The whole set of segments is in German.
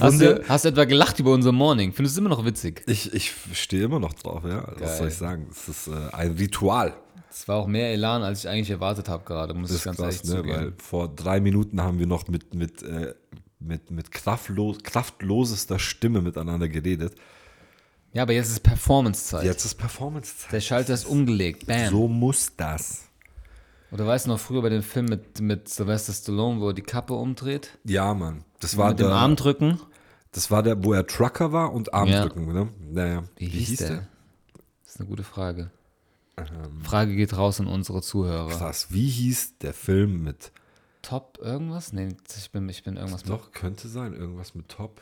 Hast du, hast du etwa gelacht über unser Morning? Findest du es immer noch witzig? Ich, ich stehe immer noch drauf, ja. Geil. Was soll ich sagen? Es ist äh, ein Ritual. Es war auch mehr Elan, als ich eigentlich erwartet habe gerade, muss Das ich ganz krass, ehrlich ne? zugeben. Weil vor drei Minuten haben wir noch mit, mit, äh, mit, mit kraftlos, kraftlosester Stimme miteinander geredet. Ja, aber jetzt ist Performance-Zeit. Jetzt ist Performance-Zeit. Der Schalter ist umgelegt. Bam. So muss das. Oder weißt du noch früher bei dem Film mit, mit Sylvester Stallone, wo er die Kappe umdreht? Ja, Mann. Das war, mit dem der, Arm drücken? das war der, wo er Trucker war und Armdrücken, ne? Naja. Wie, hieß der? Das ist eine gute Frage. Frage geht raus an unsere Zuhörer. Krass. Wie hieß der Film mit. Top irgendwas? Nee, ich bin, ich bin irgendwas mit. Doch, könnte sein. Irgendwas mit Top.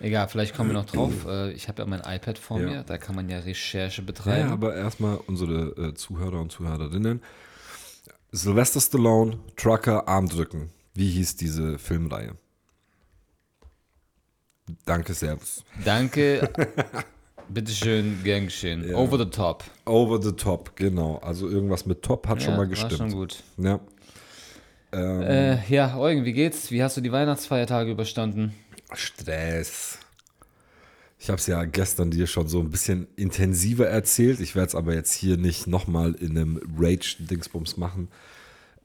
Egal, vielleicht kommen wir noch drauf. Äh, Ich habe ja mein iPad vor Ja. mir, da kann man ja Recherche Ja, betreiben. aber erstmal unsere äh, Zuhörer und Zuhörerinnen. Sylvester Stallone, Trucker, Armdrücken. Wie hieß diese Filmreihe? Danke, Servus. Danke. Bitteschön, gern geschehen. Ja. Over the top. Over the top, genau. Also irgendwas mit Top hat schon Ja, mal War gestimmt. schon gut. Ja. Ähm, Äh, ja, Eugen, wie geht's? Wie hast du die Weihnachtsfeiertage überstanden? Stress. Ich habe es ja gestern dir schon so ein bisschen intensiver erzählt. Ich werde es aber jetzt hier nicht nochmal in einem Rage-Dingsbums machen.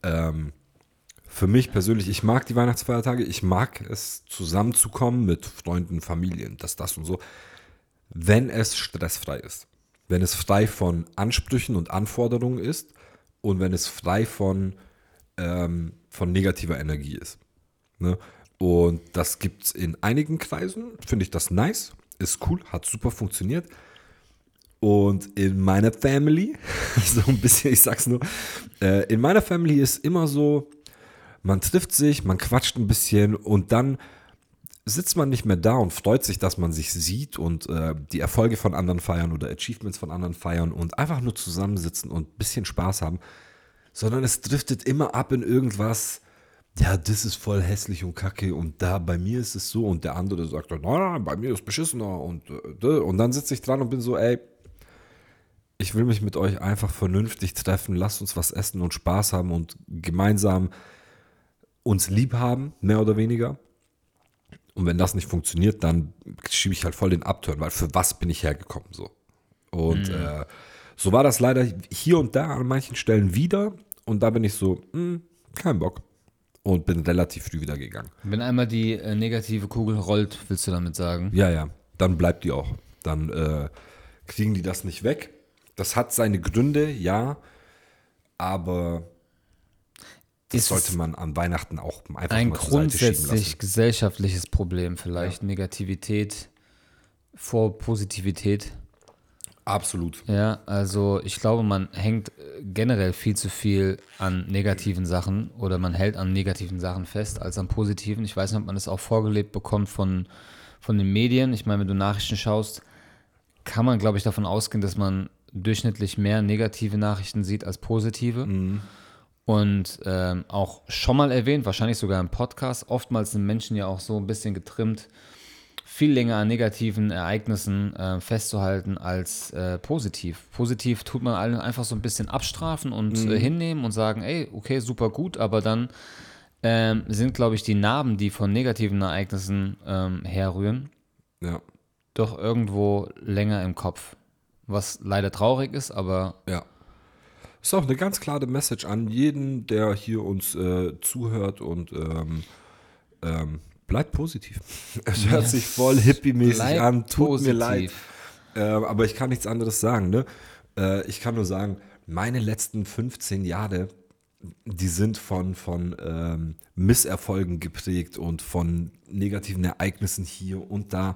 Ähm, für mich persönlich, ich mag die Weihnachtsfeiertage. Ich mag es, zusammenzukommen mit Freunden, Familien, das, das und so. Wenn es stressfrei ist. Wenn es frei von Ansprüchen und Anforderungen ist und wenn es frei von, ähm, von negativer Energie ist. Ne? Und das gibt es in einigen Kreisen, finde ich das nice, ist cool, hat super funktioniert. Und in meiner Family, so ein bisschen, ich sag's nur, äh, in meiner Family ist immer so, man trifft sich, man quatscht ein bisschen und dann sitzt man nicht mehr da und freut sich, dass man sich sieht und äh, die Erfolge von anderen feiern oder Achievements von anderen feiern und einfach nur zusammensitzen und ein bisschen Spaß haben, sondern es driftet immer ab in irgendwas, ja, das ist voll hässlich und kacke und da bei mir ist es so und der andere sagt, nein, nein, bei mir ist beschissener und äh, und dann sitze ich dran und bin so, ey, ich will mich mit euch einfach vernünftig treffen, lasst uns was essen und Spaß haben und gemeinsam uns lieb haben, mehr oder weniger. Und wenn das nicht funktioniert, dann schiebe ich halt voll den Upturn, weil für was bin ich hergekommen so. Und äh, so war das leider hier und da an manchen Stellen wieder. Und da bin ich so, hm, kein Bock. Und bin relativ früh wieder gegangen. Wenn einmal die äh, negative Kugel rollt, willst du damit sagen? Ja, ja, dann bleibt die auch. Dann äh, kriegen die das nicht weg. Das hat seine Gründe, ja. Aber das sollte man an Weihnachten auch einfach ein mal zur grundsätzlich gesellschaftliches Problem vielleicht, Negativität vor Positivität. Absolut. Ja, also ich glaube, man hängt äh, generell viel zu viel an negativen Sachen oder man hält an negativen Sachen fest als an positiven. Ich weiß nicht, ob man das auch vorgelebt bekommt von, von den Medien. Ich meine, wenn du Nachrichten schaust, kann man, glaube ich, davon ausgehen, dass man durchschnittlich mehr negative Nachrichten sieht als positive. Und ähm, auch schon mal erwähnt, wahrscheinlich sogar im Podcast, oftmals sind Menschen ja auch so ein bisschen getrimmt, viel länger an negativen Ereignissen äh, festzuhalten als äh, positiv. Positiv tut man allen einfach so ein bisschen abstrafen und äh, hinnehmen und sagen, ey, okay, super gut, aber dann ähm, sind, glaube ich, die Narben, die von negativen Ereignissen ähm, herrühren, Ja. doch irgendwo länger im Kopf. Was leider traurig ist, aber Ja. Ist auch eine ganz klare Message an jeden, der hier uns äh, zuhört und ähm, ähm, bleibt positiv. Es hört sich voll hippie-mäßig an, tut mir leid. positiv. Äh, aber ich kann nichts anderes sagen. Ne? Äh, ich kann nur sagen, meine letzten 15 Jahre, die sind von, von ähm, Misserfolgen geprägt und von negativen Ereignissen hier und da.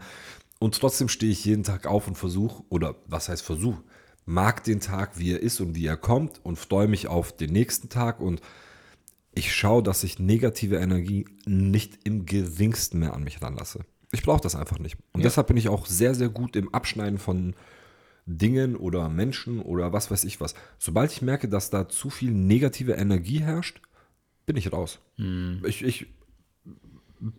Und trotzdem stehe ich jeden Tag auf und versuche, oder was heißt Versuch, mag den Tag, wie er ist und wie er kommt und freue mich auf den nächsten Tag und ich schaue, dass ich negative Energie nicht im geringsten mehr an mich ranlasse. Ich brauche das einfach nicht. Und deshalb bin ich auch sehr, sehr gut im Abschneiden von Dingen oder Menschen oder was weiß ich was. Sobald ich merke, dass da zu viel negative Energie herrscht, bin ich raus. Ich, ich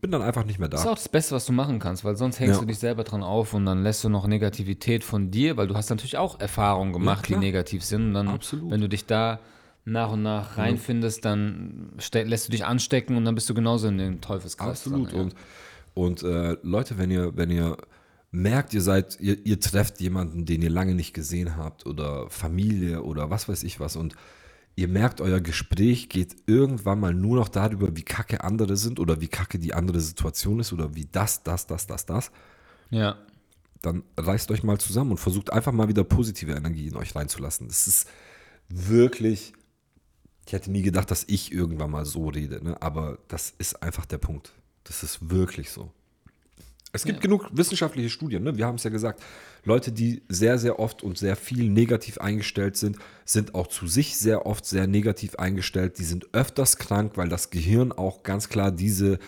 bin dann einfach nicht mehr Das ist da. auch das Beste, was du machen kannst, weil sonst hängst Ja. du dich selber dran auf und dann lässt du noch Negativität von dir, weil du hast natürlich auch Erfahrungen gemacht, die klar. negativ sind. Und dann, Absolut. wenn du dich da nach und nach reinfindest, dann lässt du dich anstecken und dann bist du genauso in den Teufelskreis. Absolut. dran, ja. Und, und äh, Leute, wenn ihr, wenn ihr merkt, ihr seid, ihr, ihr trefft jemanden, den ihr lange nicht gesehen habt oder Familie oder was weiß ich was und ihr merkt, euer Gespräch geht irgendwann mal nur noch darüber, wie kacke andere sind oder wie kacke die andere Situation ist oder wie das, das, das, das, das, ja. dann reißt euch mal zusammen und versucht einfach mal wieder positive Energie in euch reinzulassen. Das ist wirklich, ich hätte nie gedacht, dass ich irgendwann mal so rede, ne? aber das ist einfach der Punkt. Das ist wirklich so. Es gibt genug wissenschaftliche Studien, ne? wir haben es ja gesagt. Leute, die sehr, sehr oft und sehr viel negativ eingestellt sind, sind auch zu sich sehr oft sehr negativ eingestellt. Die sind öfters krank, weil das Gehirn auch ganz klar diese,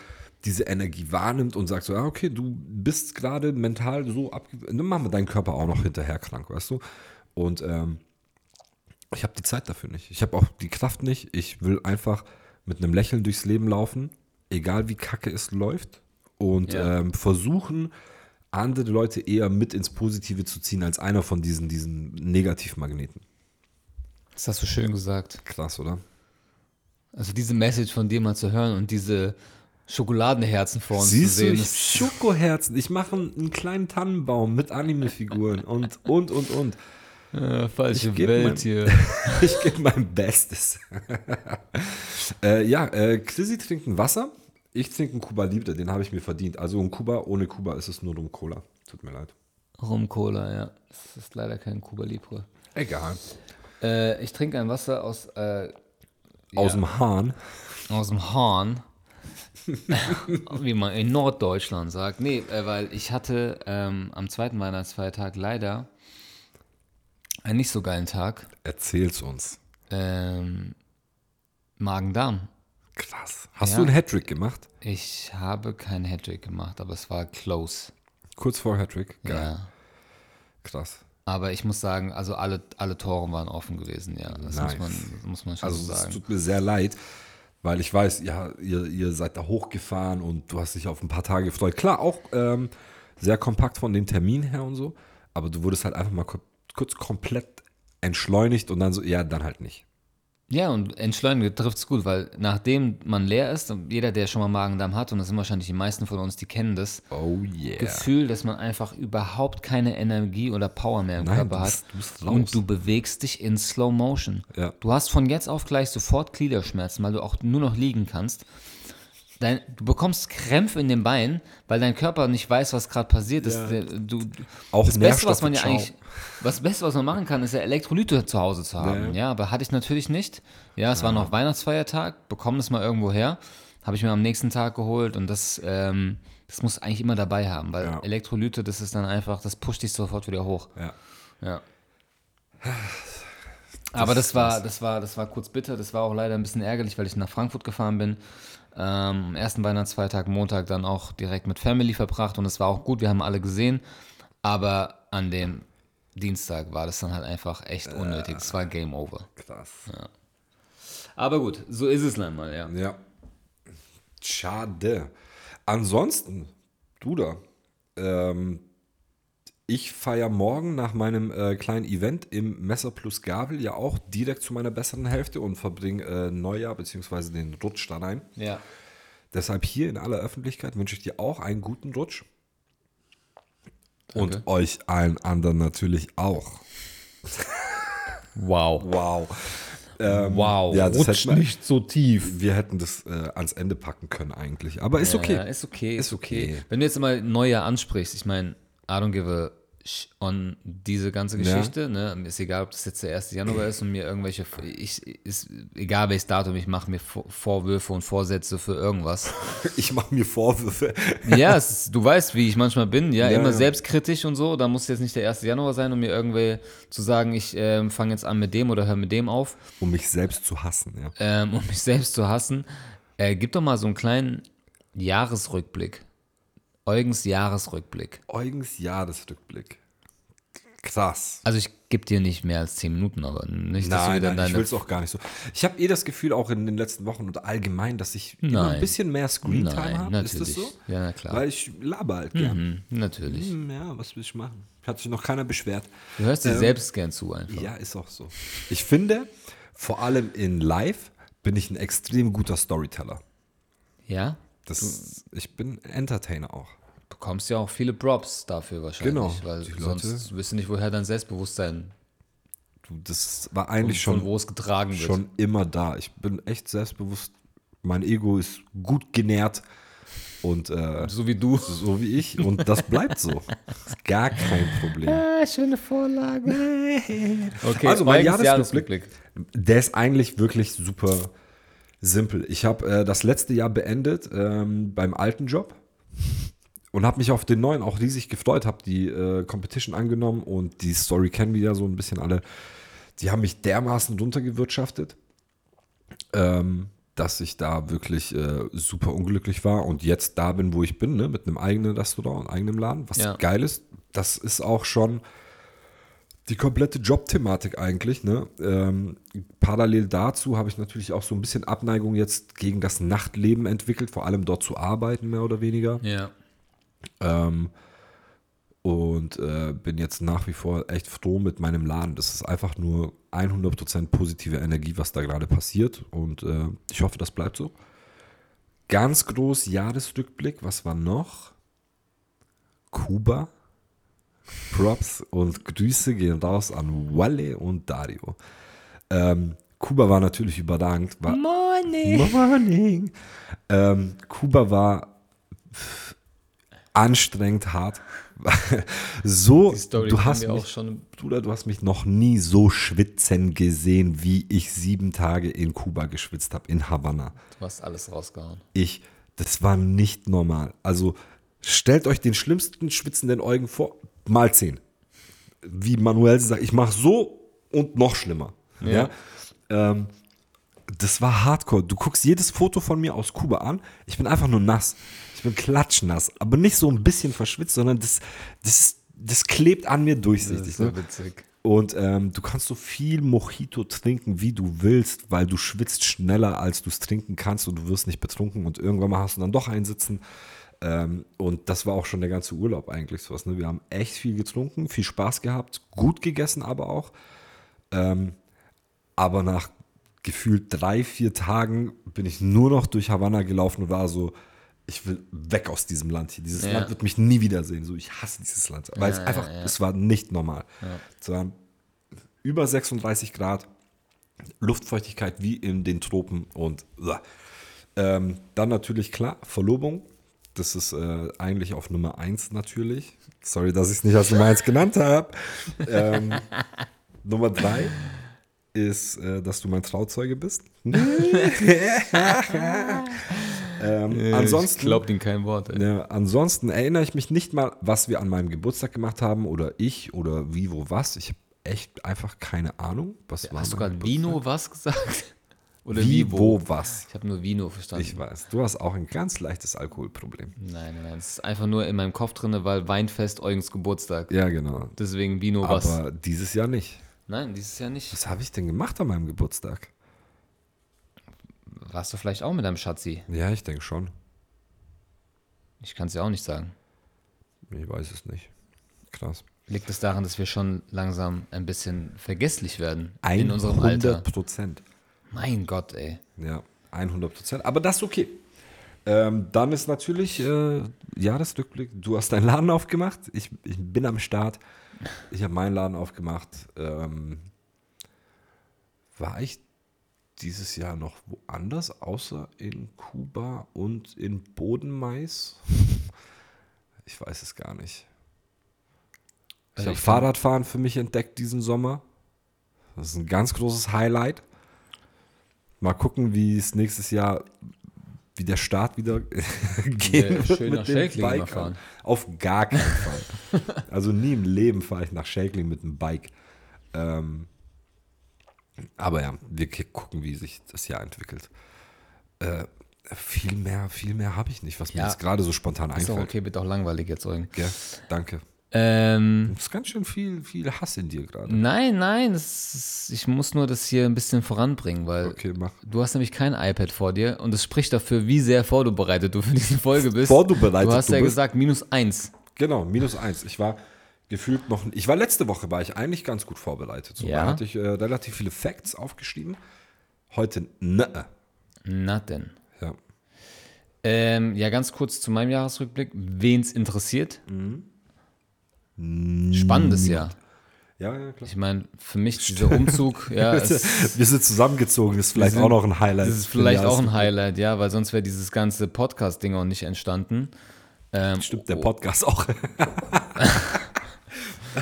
diese Energie wahrnimmt und sagt so, ja, okay, du bist gerade mental so abge... Dann machen wir deinen Körper auch noch hinterher krank, weißt du? Und ähm, ich habe die Zeit dafür nicht. Ich habe auch die Kraft nicht. Ich will einfach mit einem Lächeln durchs Leben laufen, egal wie kacke es läuft. Und Ja. ähm, versuchen, andere Leute eher mit ins Positive zu ziehen, als einer von diesen, diesen Negativmagneten. Das hast du schön gesagt. Krass, oder? Also diese Message von dir mal zu hören und diese Schokoladenherzen vor uns Siehst zu du, sehen. ich ist- Schokoherzen. Ich mache einen, einen kleinen Tannenbaum mit Anime-Figuren und, und, und, und. Äh, falsche Ich Welt mein- hier. Ich gebe mein Bestes. äh, ja, äh, Chrissy trinkt ein Wasser. Ich trinke einen Kuba Libre, den habe ich mir verdient. Also ein Kuba, ohne Kuba ist es nur Rum Cola. Tut mir leid. Rum Cola, ja. Das ist leider kein Cuba Libre. Egal. Äh, ich trinke ein Wasser aus, äh, Aus Ja. dem Hahn. aus dem Hahn. Wie man in Norddeutschland sagt. Nee, äh, weil ich hatte ähm, am zweiten Weihnachtsfeiertag leider einen nicht so geilen Tag. Erzähl's uns. Ähm, Magen-Darm. Krass. Hast Ja. du einen Hattrick gemacht? Ich habe keinen Hattrick gemacht, aber es war close. Kurz vor Hattrick? Geil. Ja. Krass. Aber ich muss sagen, also alle, alle Tore waren offen gewesen, ja. Das Nice. muss, man, muss man schon Also so es sagen. tut mir sehr leid, weil ich weiß, ja, ihr, ihr seid da hochgefahren und du hast dich auf ein paar Tage gefreut. Klar, auch ähm, sehr kompakt von dem Termin her und so, aber du wurdest halt einfach mal kur- kurz komplett entschleunigt und dann so, ja, dann halt nicht. Ja, und entschleunigt trifft es gut, weil nachdem man leer ist, und jeder, der schon mal Magen-Darm hat, und das sind wahrscheinlich die meisten von uns, die kennen das, Oh yeah. Gefühl, dass man einfach überhaupt keine Energie oder Power mehr im Nein, Körper hat. du und du bewegst dich in Slow Motion. Ja. Du hast von jetzt auf gleich sofort Gliederschmerzen, weil du auch nur noch liegen kannst. Dein, du bekommst Krämpfe in den Beinen, weil dein Körper nicht weiß, was gerade passiert ist. Der- Du, Auch das Beste, was man ja eigentlich, was Beste, was man machen kann, ist ja Elektrolyte zu Hause zu haben. Ja, aber hatte ich natürlich nicht. Ja, es war noch Weihnachtsfeiertag, bekomme das mal irgendwo her. Habe ich mir am nächsten Tag geholt und das, ähm, das muss eigentlich immer dabei haben, weil Ja. Elektrolyte, das ist dann einfach, das pusht dich sofort wieder hoch. Ja. Ja. Aber das war, das war, das war kurz bitter. Das war auch leider ein bisschen ärgerlich, weil ich nach Frankfurt gefahren bin. Ähm, am ersten Weihnachtsfeiertag, Montag dann auch direkt mit Family verbracht und es war auch gut. Wir haben alle gesehen. Aber an dem Dienstag war das dann halt einfach echt unnötig. Es war Game Over. Krass. Aber gut, so ist es dann mal, ja. Ja. Schade. Ansonsten, du da, ähm, ich feiere morgen nach meinem äh, kleinen Event im Messer plus Gabel ja auch direkt zu meiner besseren Hälfte und verbringe äh, Neujahr bzw. den Rutsch da rein. Ja. Deshalb hier in aller Öffentlichkeit wünsche ich dir auch einen guten Rutsch. Und Danke. euch allen anderen natürlich auch. Wow. Wow. Ähm, Wow. Ja, das Rutsch hätten nicht so tief. Wir hätten das äh, ans Ende packen können eigentlich. Aber ist okay. Ja, ist okay, ist, Ist okay. okay. Wenn du jetzt mal Neujahr ansprichst, ich meine, I don't give a on diese ganze Geschichte. Ne? Mir ist egal, ob das jetzt der 1. Januar ist und mir irgendwelche, ich, ist egal welches Datum, ich mache mir Vor- Vorwürfe und Vorsätze für irgendwas. Ich mache mir Vorwürfe. ja, ist, du weißt, wie ich manchmal bin, ja, Ja, immer ja. selbstkritisch und so. Da muss jetzt nicht der 1. Januar sein, um mir irgendwie zu sagen, ich ähm, fange jetzt an mit dem oder höre mit dem auf. Um mich selbst zu hassen, ja. ähm, um mich selbst zu hassen. Äh, gib doch mal so einen kleinen Jahresrückblick. Eugens Jahresrückblick. Eugens Jahresrückblick. Krass. Also ich gebe dir nicht mehr als 10 Minuten, aber nicht, dass du Nein, wieder nein, ich will es auch gar nicht so. Ich habe eh das Gefühl, auch in den letzten Wochen und allgemein, dass ich immer ein bisschen mehr Screentime Nein, habe. Ist das so? Ja, na klar. Weil ich laber halt gern. Hm, natürlich. Hm, Ja, was will ich machen? Hat sich noch keiner beschwert. Du hörst dir Ähm, selbst gern zu einfach. Ja, ist auch so. Ich finde, vor allem in Live bin ich ein extrem guter Storyteller. Ja? Das, ich bin Entertainer auch. Du bekommst ja auch viele Props dafür wahrscheinlich, Genau. weil Die sonst Leute- wirst du nicht, woher dein Selbstbewusstsein Du, das war eigentlich von schon, wo es getragen wird. schon immer da. Ich bin echt selbstbewusst. Mein Ego ist gut genährt und äh, So wie du. so wie ich. Und das bleibt so. Ist gar kein Problem. Ah, schöne Vorlage. Okay, Also mein Jahresrückblick, der ist eigentlich wirklich super simpel. Ich habe äh, das letzte Jahr beendet ähm, beim alten Job und habe mich auf den neuen auch riesig gefreut, habe die äh, Competition angenommen und die Story kennen wir ja so ein bisschen alle. Die haben mich dermaßen runtergewirtschaftet, ähm, dass ich da wirklich äh, super unglücklich war und jetzt da bin, wo ich bin, ne, mit einem eigenen Restaurant und eigenem Laden, was Ja. geil ist. Das ist auch schon die komplette Jobthematik eigentlich. Ne? Ähm, parallel dazu habe ich natürlich auch so ein bisschen Abneigung jetzt gegen das Nachtleben entwickelt, vor allem dort zu arbeiten, mehr oder weniger. Ja. Ähm, und äh, bin jetzt nach wie vor echt froh mit meinem Laden. Das ist einfach nur 100% positive Energie, was da gerade passiert. Und äh, ich hoffe, das bleibt so. Ganz groß Jahresrückblick. Was war noch? Kuba. Props und Grüße gehen raus an Walle und Dario. Ähm, Kuba war natürlich überragend. War, Morning. Morning. Ähm, Kuba war anstrengend hart. so, Die Story du hast mich, auch schon. Bruder, du hast mich noch nie so schwitzen gesehen, wie ich sieben Tage in Kuba geschwitzt habe, in Havanna. Du hast alles rausgehauen. Ich, das war nicht normal. Also stellt euch den schlimmsten schwitzenden Eugen vor, mal zehn. Wie Manuel sagt, ich mache so und noch schlimmer. Ja. Ja. Ähm, das war hardcore. Du guckst jedes Foto von mir aus Kuba an. Ich bin einfach nur nass. Ich bin klatschnass. Aber nicht so ein bisschen verschwitzt, sondern das, das, ist- das klebt an mir Das durchsichtig. ist so ne? witzig. Und ähm, du kannst so viel Mojito trinken, wie du willst, weil du schwitzt schneller, als du es trinken kannst und du wirst nicht betrunken und irgendwann mal hast du dann doch einsitzen. Ähm, und das war auch schon der ganze Urlaub eigentlich sowas. Ne? Wir haben echt viel getrunken, viel Spaß gehabt, gut gegessen aber auch. Ähm, aber nach gefühlt drei, vier Tagen bin ich nur noch durch Havanna gelaufen und war so, ich will weg aus diesem Land hier. Dieses Ja. Land wird mich nie wiedersehen. So, ich hasse dieses Land. Weil es Ja, einfach, ja, es war nicht normal. Es waren über 36 Grad, Luftfeuchtigkeit wie in den Tropen und ähm, dann natürlich klar, Verlobung. Das ist äh, eigentlich auf Nummer 1 natürlich. Sorry, dass ich es nicht als Nummer 1 genannt habe. Ähm, Nummer 3 ist, äh, dass du mein Trauzeuge bist. ähm, ansonsten, Ich glaub ihm kein Wort. Ja, ansonsten erinnere ich mich nicht mal, was wir an meinem Geburtstag gemacht haben oder ich oder wie, wo, was. Ich habe echt einfach keine Ahnung. Was war Hast du gerade? Vino was gesagt? Oder Wie, wie, wo, was? Ich habe nur Vino verstanden. Ich weiß, du hast auch ein ganz leichtes Alkoholproblem. Nein, nein, nein. Es ist einfach nur in meinem Kopf drin, weil Weinfest Eugens Geburtstag. Ja, genau. Deswegen Vino was. Aber dieses Jahr nicht. Nein, dieses Jahr nicht. Was habe ich denn gemacht an meinem Geburtstag? Warst du vielleicht auch mit deinem Schatzi? Ja, ich denke schon. Ich kann es ja auch nicht sagen. Ich weiß es nicht. Krass. Liegt es daran, dass wir schon langsam ein bisschen vergesslich werden in unserem Alter? 100 Prozent. Mein Gott, ey. Ja, 100 Prozent. Aber das ist okay. Ähm, dann ist natürlich äh, Jahresrückblick. Du hast deinen Laden aufgemacht. Ich, ich bin am Start. Ich habe meinen Laden aufgemacht. Ähm, war ich dieses Jahr noch woanders, außer in Kuba und in Bodenmais? Ich weiß es gar nicht. Ich Also habe Fahrradfahren für mich entdeckt diesen Sommer. Das ist ein ganz großes Highlight. Mal gucken, wie es nächstes Jahr, wie der Start wieder gehen Ja, wird schön mit dem Bike. fahren. Auf gar keinen Fall. also nie im Leben fahre ich nach Shakeling mit dem Bike. Ähm, aber ja, wir gucken, wie sich das Jahr entwickelt. Äh, viel mehr, viel mehr habe ich nicht, was mir Ja. jetzt gerade so spontan Ist doch einfällt. okay, wird auch langweilig jetzt, Eugen. Gell? Danke. Ähm, Es ist ganz schön viel, viel Hass in dir gerade. nein, nein, das ist, ich muss nur das hier ein bisschen voranbringen, weil Okay, du hast nämlich kein iPad vor dir und es spricht dafür, wie sehr vorbereitet du für diese Folge bist. Vorbereitet Du hast du ja bist. gesagt, minus eins. Genau, minus eins. Ich war gefühlt noch. Ich war letzte Woche, war ich eigentlich ganz gut vorbereitet. So, Ja? Da hatte ich äh, relativ viele Facts aufgeschrieben. Heute, ne. Na denn. Ja. Ähm, ja, ganz kurz zu meinem Jahresrückblick. Wen es interessiert? Spannendes Jahr. Ja, ja, klar. Ich meine, für mich dieser Umzug, ja, es, Wir sind zusammengezogen, ist vielleicht sind- auch noch ein Highlight. das ist vielleicht auch ein. Highlight, ja, weil sonst wäre dieses ganze Podcast-Ding auch nicht entstanden. Ähm, Stimmt, der Podcast auch.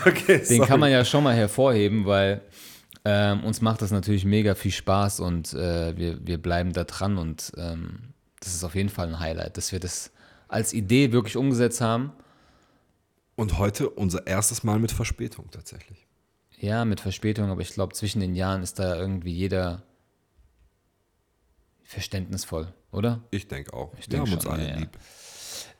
okay, Den kann man ja schon mal hervorheben, weil ähm, uns macht das natürlich mega viel Spaß und äh, wir, wir bleiben da dran und ähm, das ist auf jeden Fall ein Highlight, dass wir das als Idee wirklich umgesetzt haben. Und heute unser erstes Mal mit Verspätung tatsächlich. Ja, mit Verspätung, aber ich glaube, zwischen den Jahren ist da irgendwie jeder verständnisvoll, oder? Ich denke auch. wir denk haben uns schon, alle ja, ja. lieb.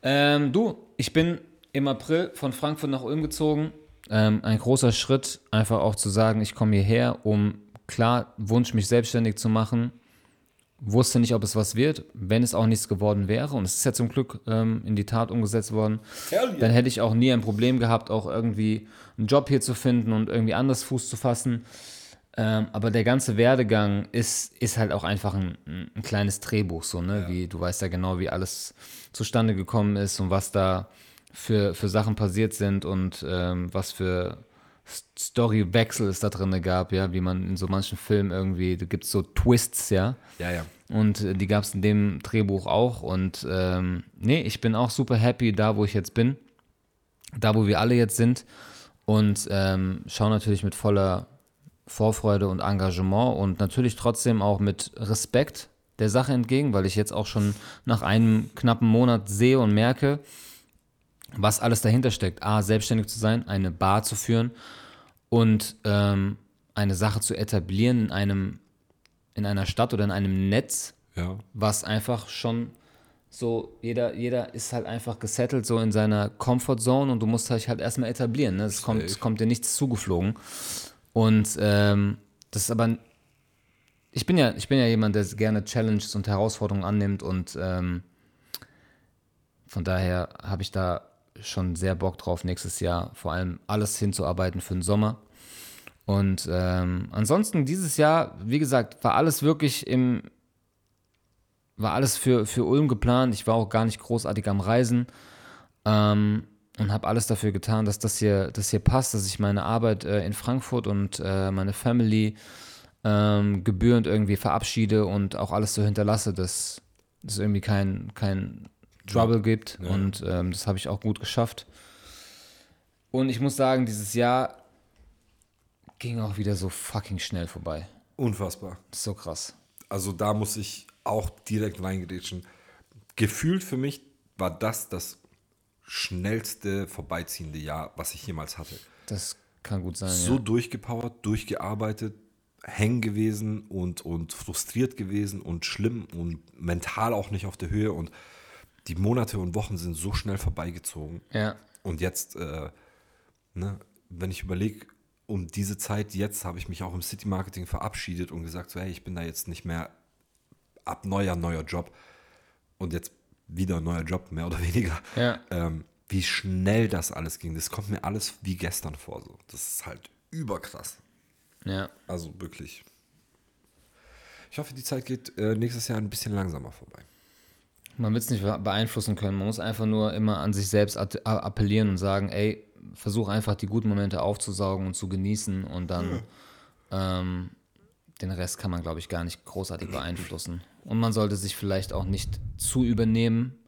Ähm, du, ich bin im April von Frankfurt nach Ulm gezogen. Ähm, ein großer Schritt, einfach auch zu sagen, ich komme hierher, um klar Wunsch, mich selbstständig zu machen. Wusste nicht, ob es was wird, wenn es auch nichts geworden wäre. Und es ist ja zum Glück ähm, in die Tat umgesetzt worden. Dann hätte ich auch nie ein Problem gehabt, auch irgendwie einen Job hier zu finden und irgendwie anders Fuß zu fassen. Ähm, aber der ganze Werdegang ist, ist halt auch einfach ein, ein kleines Drehbuch, so, ne? Wie, du weißt ja genau, wie alles zustande gekommen ist und was da für, für Sachen passiert sind und ähm, was für Storywechsel es da drin gab, ja, wie man in so manchen Filmen irgendwie, da gibt es so Twists, ja. Ja, ja. Und äh, die gab es in dem Drehbuch auch. Und ähm, nee, ich bin auch super happy da, wo ich jetzt bin. Da, wo wir alle jetzt sind. Und ähm, schaue natürlich mit voller Vorfreude und Engagement und natürlich trotzdem auch mit Respekt der Sache entgegen, weil ich jetzt auch schon nach einem knappen Monat sehe und merke, was alles dahinter steckt. A, selbstständig zu sein, eine Bar zu führen und ähm, eine Sache zu etablieren in einem in einer Stadt oder in einem Netz, Ja. was einfach schon so, jeder, jeder ist halt einfach gesettelt so in seiner Comfortzone und du musst dich halt erstmal etablieren. Ne? Es kommt, es kommt dir nichts zugeflogen. Und ähm, das ist aber, ich bin ja, ich bin ja jemand, der gerne Challenges und Herausforderungen annimmt und ähm, von daher habe ich da schon sehr Bock drauf, nächstes Jahr vor allem alles hinzuarbeiten für den Sommer. Und ähm, ansonsten dieses Jahr, wie gesagt, war alles wirklich im, war alles für, für Ulm geplant. Ich war auch gar nicht großartig am Reisen ähm, und habe alles dafür getan, dass das hier, das hier passt, dass ich meine Arbeit äh, in Frankfurt und äh, meine Family ähm, gebührend irgendwie verabschiede und auch alles so hinterlasse, dass es irgendwie kein, kein Trouble gibt. Ja. Und ähm, das habe ich auch gut geschafft. Und ich muss sagen, dieses Jahr ging auch wieder so fucking schnell vorbei. Unfassbar. So krass. Also da muss ich auch direkt reingrätschen. Gefühlt für mich war das das schnellste vorbeiziehende Jahr, was ich jemals hatte. Das kann gut sein. so ja. durchgepowert, durchgearbeitet, hängen gewesen und, und frustriert gewesen und schlimm und mental auch nicht auf der Höhe. Und die Monate und Wochen sind so schnell vorbeigezogen. ja. Und jetzt, äh, ne, wenn ich überlege, um diese Zeit jetzt habe ich mich auch im City Marketing verabschiedet und gesagt, so, hey, ich bin da jetzt nicht mehr ab neuer, neuer Job und jetzt wieder ein neuer Job, mehr oder weniger. Ja. Ähm, wie schnell das alles ging, das kommt mir alles wie gestern vor. So. Das ist halt überkrass. Ja. Also wirklich. Ich hoffe, die Zeit geht äh, nächstes Jahr ein bisschen langsamer vorbei. Man wird es nicht beeinflussen können. Man muss einfach nur immer an sich selbst appellieren und sagen, ey, versuch einfach die guten Momente aufzusaugen und zu genießen und dann ähm, den Rest kann man, glaube ich, gar nicht großartig beeinflussen. Und man sollte sich vielleicht auch nicht zu übernehmen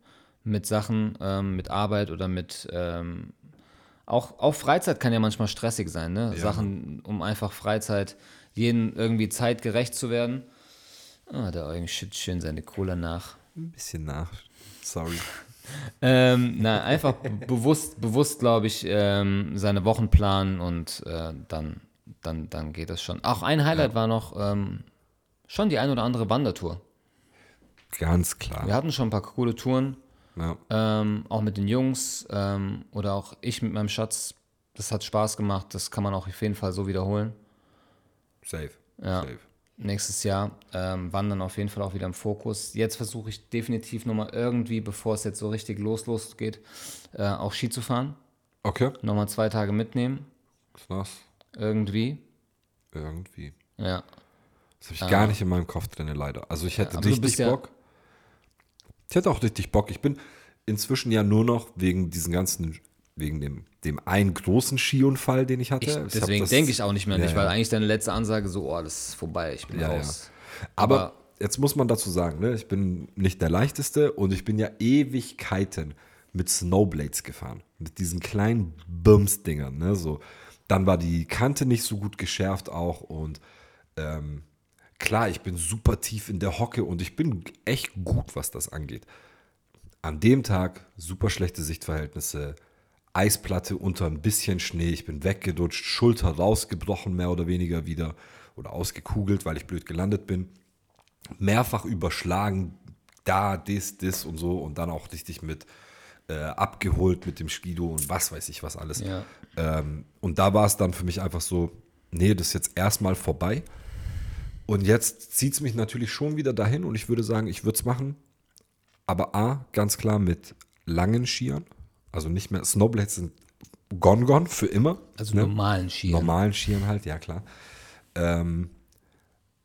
mit Sachen, ähm, mit Arbeit oder mit ähm, auch, auch Freizeit kann ja manchmal stressig sein, ne? Ja. Sachen, um einfach Freizeit, jeden irgendwie zeitgerecht zu werden. Ah, der Eugen schüttet schön seine Cola nach. Ein bisschen nach. Sorry. Ähm, na, einfach be- bewusst, bewusst glaube ich, ähm, seine Wochen planen und äh, dann, dann, dann geht das schon. Auch ein Highlight war noch ähm, schon die ein oder andere Wandertour. Ganz klar. Wir hatten schon ein paar coole Touren, Ja. ähm, auch mit den Jungs ähm, oder auch ich mit meinem Schatz. Das hat Spaß gemacht, das kann man auch auf jeden Fall so wiederholen. Safe. Ja. Safe. Nächstes Jahr ähm, wandern auf jeden Fall auch wieder im Fokus. Jetzt versuche ich definitiv nochmal irgendwie, bevor es jetzt so richtig los losgeht, äh, auch Ski zu fahren. Okay. Nochmal zwei Tage mitnehmen. Krass. Irgendwie. Irgendwie. Ja. Das habe ich gar nicht in meinem Kopf drin, leider. Also ich hätte richtig ja- Bock. Ich hätte auch richtig Bock. Ich bin inzwischen ja nur noch wegen diesen ganzen, wegen dem, dem einen großen Skiunfall, den ich hatte. Ich, deswegen denke ich auch nicht mehr an Ja, dich, weil ja. eigentlich deine letzte Ansage so, oh, das ist vorbei, ich bin Ja, ja. raus. Aber, Aber- jetzt muss man dazu sagen, ne, ich bin nicht der leichteste und ich bin ja Ewigkeiten mit Snowblades gefahren. Mit diesen kleinen Bums-Dingern. Ne, so. Dann war die Kante nicht so gut geschärft auch und ähm, klar, ich bin super tief in der Hocke und ich bin echt gut, was das angeht. An dem Tag super schlechte Sichtverhältnisse, Eisplatte unter ein bisschen Schnee, ich bin weggedutscht, Schulter rausgebrochen, mehr oder weniger wieder oder ausgekugelt, weil ich blöd gelandet bin. Mehrfach überschlagen, da, das, das und so und dann auch richtig mit äh, abgeholt mit dem Skido und was weiß ich was alles. Ja. Ähm, und da war es dann für mich einfach so, nee, das ist jetzt erstmal vorbei. Und jetzt zieht es mich natürlich schon wieder dahin und ich würde sagen, ich würde es machen. Aber A, ganz klar mit langen Skiern. Also nicht mehr, Snowblades sind gone gone für immer. Also ne? normalen Skiern. Normalen Skiern halt, ja klar. Ähm,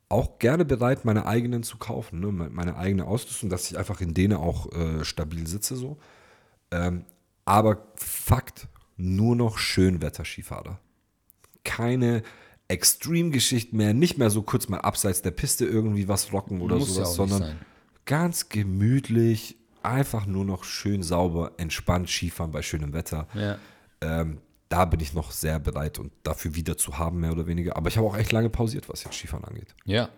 auch gerne bereit, meine eigenen zu kaufen, ne? me- meine eigene Ausrüstung, dass ich einfach in denen auch äh, stabil sitze so. Ähm, aber Fakt, nur noch Schönwetter-Skifahrer. Keine Extreme-Geschichten mehr, nicht mehr so kurz mal abseits der Piste irgendwie was rocken oder Muss ja sowas, nicht sondern sein. ganz gemütlich, einfach nur noch schön sauber, entspannt Skifahren bei schönem Wetter. Ja. Ähm, da bin ich noch sehr bereit und dafür wieder zu haben, mehr oder weniger. Aber ich habe auch echt lange pausiert, was jetzt Skifahren angeht. Ja.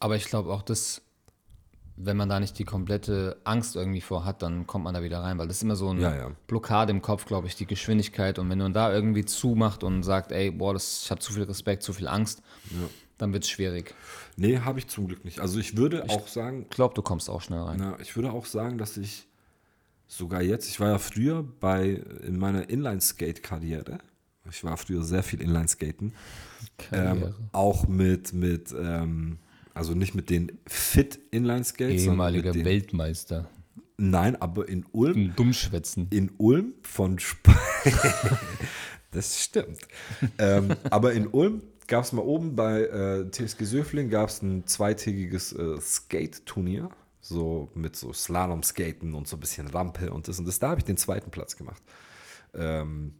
Aber ich glaube auch, dass, wenn man da nicht die komplette Angst irgendwie vor hat, dann kommt man da wieder rein, weil das ist immer so eine Ja, ja. Blockade im Kopf, glaube ich, die Geschwindigkeit. Und wenn man da irgendwie zumacht und sagt, ey, boah, das, ich habe zu viel Respekt, zu viel Angst, dann wird es schwierig. Nee, habe ich zum Glück nicht. Also ich würde auch sagen, Ich glaube, du kommst auch schnell rein. na, ich würde auch sagen, dass ich sogar jetzt, ich war ja früher bei, in meiner Inline-Skate-Karriere, ich war früher sehr viel Inline-Skaten, ähm, auch mit, mit ähm, also nicht mit den Fit-Inline-Skates, sondern Ehemaliger den, Weltmeister. Nein, aber in Ulm Dummschwätzen. in Ulm von Sp Das stimmt. ähm, aber in Ulm gab es mal oben bei äh, TSG Söfling gab es ein zweitägiges äh, Skate-Turnier. So mit so Slalom-Skaten und so ein bisschen Rampe und das und das. Da habe ich den zweiten Platz gemacht. Ähm,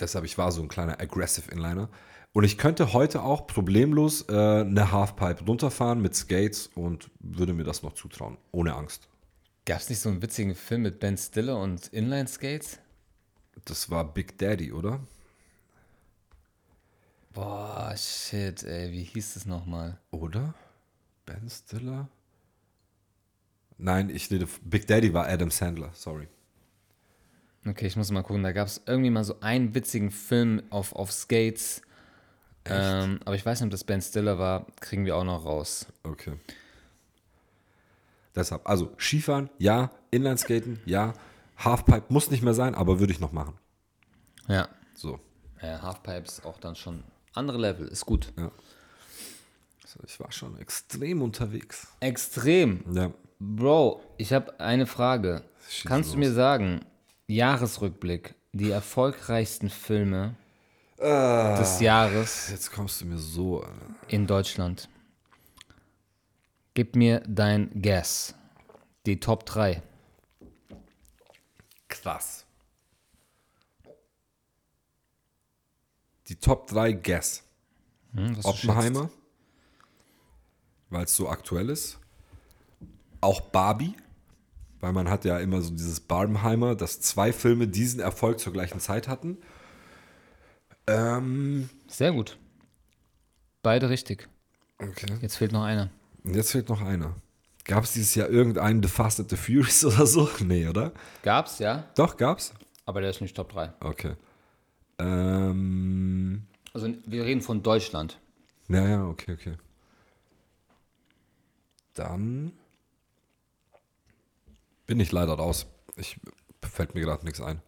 deshalb, ich war so ein kleiner Aggressive Inliner. Und ich könnte heute auch problemlos äh, eine Halfpipe runterfahren mit Skates und würde mir das noch zutrauen. Ohne Angst. Gab es nicht so einen witzigen Film mit Ben Stiller und Inline-Skates? Das war Big Daddy, oder? Boah, shit, ey, wie hieß das nochmal? Oder? Ben Stiller? Nein, ich rede. Big Daddy war Adam Sandler, sorry. Okay, ich muss mal gucken. Da gab es irgendwie mal so einen witzigen Film auf, auf Skates. Ähm, aber ich weiß nicht, ob das Ben Stiller war. Kriegen wir auch noch raus. Okay. Deshalb, also Skifahren, ja. Inlineskaten, ja. Halfpipe muss nicht mehr sein, aber würde ich noch machen. Ja. So. ja Halfpipes auch dann schon andere Level. Ist gut. so ich war schon extrem unterwegs. Extrem. Ja. Bro, ich habe eine Frage. Kannst du los. mir sagen, Jahresrückblick, die erfolgreichsten Filme des Jahres Jetzt kommst du mir so. Alter. in Deutschland? Gib mir dein Guess. Die Top 3. Krass. Die Top 3 Guess. Hm, Oppenheimer, weil es so aktuell ist. Auch Barbie, weil man hat ja immer so dieses Barbenheimer, dass zwei Filme diesen Erfolg zur gleichen Zeit hatten. Ähm. Sehr gut. Beide richtig. okay. Jetzt fehlt noch einer. Jetzt fehlt noch einer. Gab es dieses Jahr irgendeinen The Fast and the Furious oder so? Nee, oder? Gab's, ja, Doch, gab's? aber der ist nicht Top 3. Okay. Ähm, Also wir reden von Deutschland. ja, ja, okay, okay. Dann bin ich leider raus. Ich fällt mir gerade nichts ein.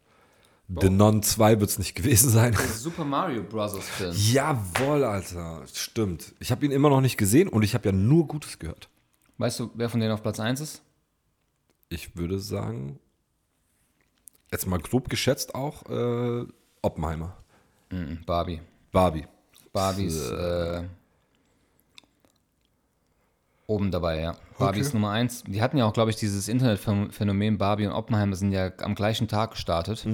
The Non 2 wird es nicht gewesen sein. Super Mario Bros. Film. Jawohl, Alter. Stimmt. Ich habe ihn immer noch nicht gesehen und ich habe ja nur Gutes gehört. Weißt du, wer von denen auf Platz 1 ist? Ich würde sagen jetzt mal grob geschätzt auch äh, Oppenheimer. Mhm, Barbie. Barbie. Barbie ist äh, oben dabei, ja. Barbie Okay. ist Nummer eins. Die hatten ja auch, glaube ich, dieses Internetphänomen, Barbie und Oppenheimer sind ja am gleichen Tag gestartet.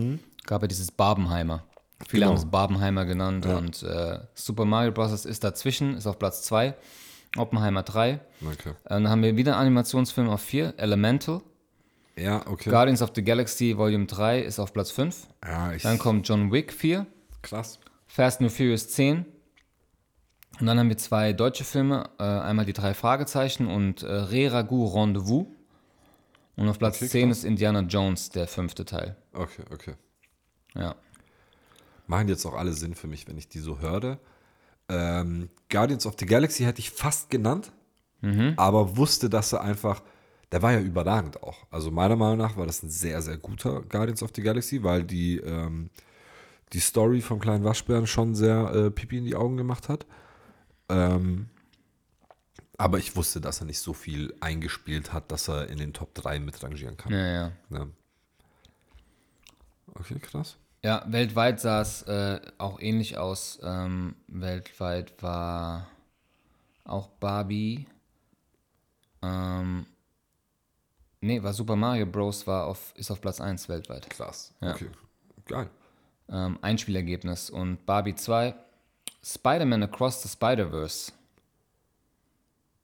Gab ja dieses Barbenheimer. Viele Mhm. Genau. haben es Barbenheimer genannt Ja. und äh, Super Mario Bros. ist dazwischen, ist auf Platz 2. Oppenheimer 3. Okay. Äh, Dann haben wir wieder einen Animationsfilm auf 4, Elemental. Ja, okay. Guardians of the Galaxy Volume 3 ist auf Platz 5. Ja, ich, Dann kommt John Wick 4. krass. Fast and Furious 10. Und dann haben wir zwei deutsche Filme, äh, einmal die drei Fragezeichen und äh, Re Ragout Rendezvous. Und auf Platz Okay, 10 krass. ist Indiana Jones, der fünfte Teil. Okay, okay. Ja. Machen jetzt auch alle Sinn für mich, wenn ich die so höre. Ähm, Guardians of the Galaxy hätte ich fast genannt, aber wusste, dass er einfach, der war ja überragend auch. Also meiner Meinung nach war das ein sehr, sehr guter Guardians of the Galaxy, weil die, ähm, die Story vom kleinen Waschbären schon sehr äh, Pipi in die Augen gemacht hat. Ähm, aber ich wusste, dass er nicht so viel eingespielt hat, dass er in den Top 3 mitrangieren kann. Ja, ja. Ja. Okay, krass. Ja, weltweit sah es äh, auch ähnlich aus. Ähm, weltweit war auch Barbie. Ähm, nee, war Super Mario Bros. War auf, ist auf Platz 1 weltweit. Krass. Ja. Okay. Geil. ähm, Einspielergebnis. Und Barbie 2, Spider-Man Across the Spider-Verse,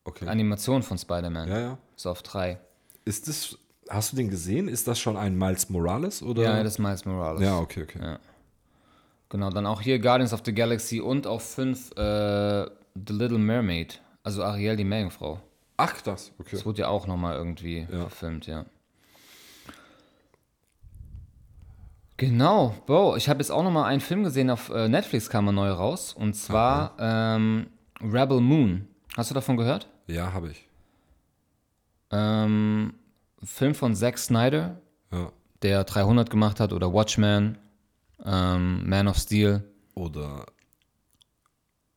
Okay. Animation von Spider-Man, ja, ja. ist auf 3. Ist das, hast du den gesehen? Ist das schon ein Miles Morales? Oder? Ja, das ist Miles Morales. ja okay, okay. Ja. Genau, dann auch hier Guardians of the Galaxy und auf 5 äh, The Little Mermaid, also Ariel, die Meerjungfrau. Ach, das, okay. Das wurde ja auch nochmal irgendwie Ja. verfilmt, ja. Genau, Bro, ich habe jetzt auch nochmal einen Film gesehen, auf äh, Netflix kam er neu raus, und zwar ähm, Rebel Moon. Hast du davon gehört? Ja, habe ich. Ähm, Film von Zack Snyder, Ja. der 300 gemacht hat, oder Watchmen, ähm, Man of Steel. Oder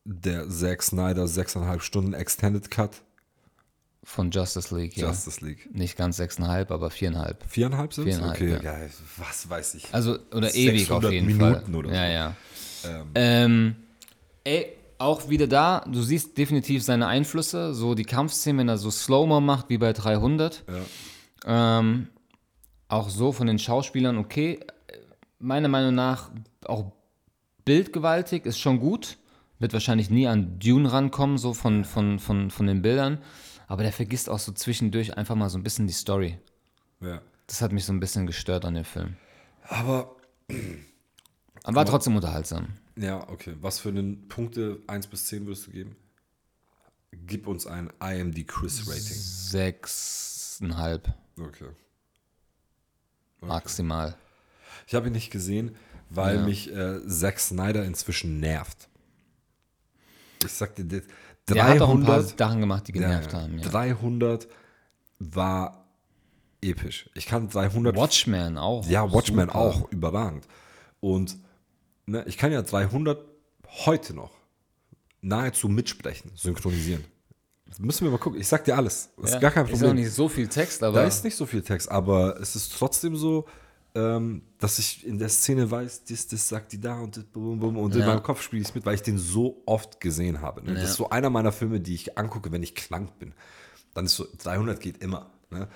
der Zack Snyder 6,5 Stunden Extended Cut Von Justice League, ja. Justice League. Nicht ganz 6,5, aber 4,5. Viereinhalb sind? Viereinhalb, Okay, ja. ja. was weiß ich. Also, oder ewig auf 600 jeden Minuten Fall. oder ja, ja. Ähm, ey, auch wieder da, du siehst definitiv seine Einflüsse, so die Kampfszenen, wenn er so Slow-Mo macht, wie bei 300. Ja. Ähm, auch so von den Schauspielern, okay. Meiner Meinung nach auch bildgewaltig, ist schon gut. Wird wahrscheinlich nie an Dune rankommen, so von, von, von, von den Bildern. Aber der vergisst auch so zwischendurch einfach mal so ein bisschen die Story. ja. Das hat mich so ein bisschen gestört an dem Film. Aber, Aber war trotzdem unterhaltsam. ja, okay. Was für einen Punkte 1 bis 10 würdest du geben? Gib uns ein IMD Chris Rating. Sechseinhalb Okay. maximal. Ich habe ihn nicht gesehen, weil Ja. mich äh, Zack Snyder inzwischen nervt. Ich sag dir, das- Der hat auch ein paar 300, Sachen gemacht, die genervt ja, haben. Ja. 300 war episch. Ich kann 300, Watchmen auch. ja, Watchmen Super. auch, überragend. Und ne, ich kann ja 300 heute noch nahezu mitsprechen, synchronisieren. Müssen wir mal gucken. Ich sag dir alles. Das Ja, ist gar kein Ist auch Problem. nicht so viel Text, aber Da ist nicht so viel Text, aber es ist trotzdem so, ähm, dass ich in der Szene weiß, das, das sagt die da und das bum, bum, und in Ja. meinem Kopf spiele ich es mit, weil ich den so oft gesehen habe. Ne? Das Ja. ist so einer meiner Filme, die ich angucke, wenn ich krank bin. Dann ist so, 300 geht immer. Ne?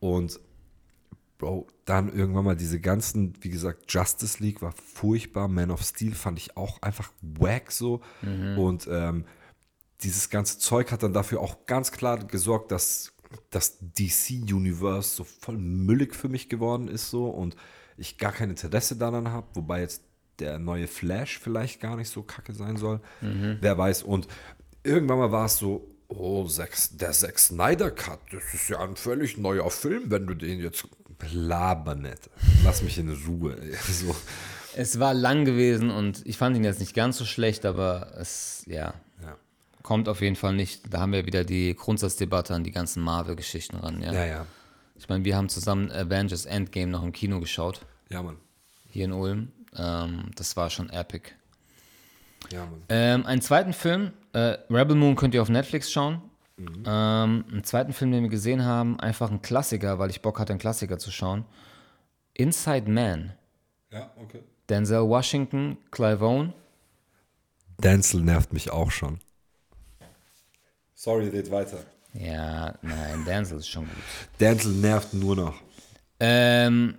Und Bro, dann irgendwann mal diese ganzen, wie gesagt, Justice League war furchtbar, Man of Steel fand ich auch einfach wack so. Und ähm, dieses ganze Zeug hat dann dafür auch ganz klar gesorgt, dass das DC-Universe so voll müllig für mich geworden ist so und ich gar kein Interesse daran habe, wobei jetzt der neue Flash vielleicht gar nicht so kacke sein soll. Wer weiß. Und irgendwann mal war es so, oh, der Zack Snyder Cut, das ist ja ein völlig neuer Film, wenn du den jetzt laber nicht. Lass mich in Ruhe. So. es war lang gewesen und ich fand ihn jetzt nicht ganz so schlecht, aber es, Ja. Kommt auf jeden Fall nicht. Da haben wir wieder die Grundsatzdebatte an die ganzen Marvel-Geschichten ran. Ja. ja, ja. Ich meine, wir haben zusammen Avengers Endgame noch im Kino geschaut, Ja, Mann. hier in Ulm. Ähm, das war schon epic. Ja, Mann. Ähm, einen zweiten Film, äh, Rebel Moon könnt ihr auf Netflix schauen. Mhm. Ähm, einen zweiten Film, den wir gesehen haben, einfach ein Klassiker, weil ich Bock hatte, einen Klassiker zu schauen. Inside Man. Ja, okay. Denzel Washington, Clive Owen. Denzel nervt mich auch schon. Sorry, red weiter. Ja, nein, Denzel ist schon gut. Denzel nervt nur noch. Ähm,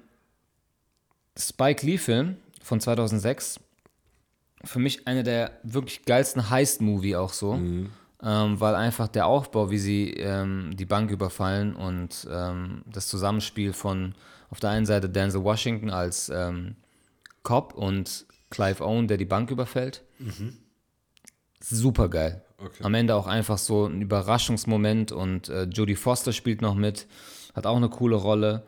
Spike Lee-Film von 2006. Für mich einer der wirklich geilsten Heist-Movie auch so. Ähm, weil einfach der Aufbau, wie sie ähm, die Bank überfallen und ähm, das Zusammenspiel von auf der einen Seite Denzel Washington als ähm, Cop und Clive Owen, der die Bank überfällt. Super geil. Okay. Am Ende auch einfach so ein Überraschungsmoment und äh, Jodie Foster spielt noch mit, hat auch eine coole Rolle.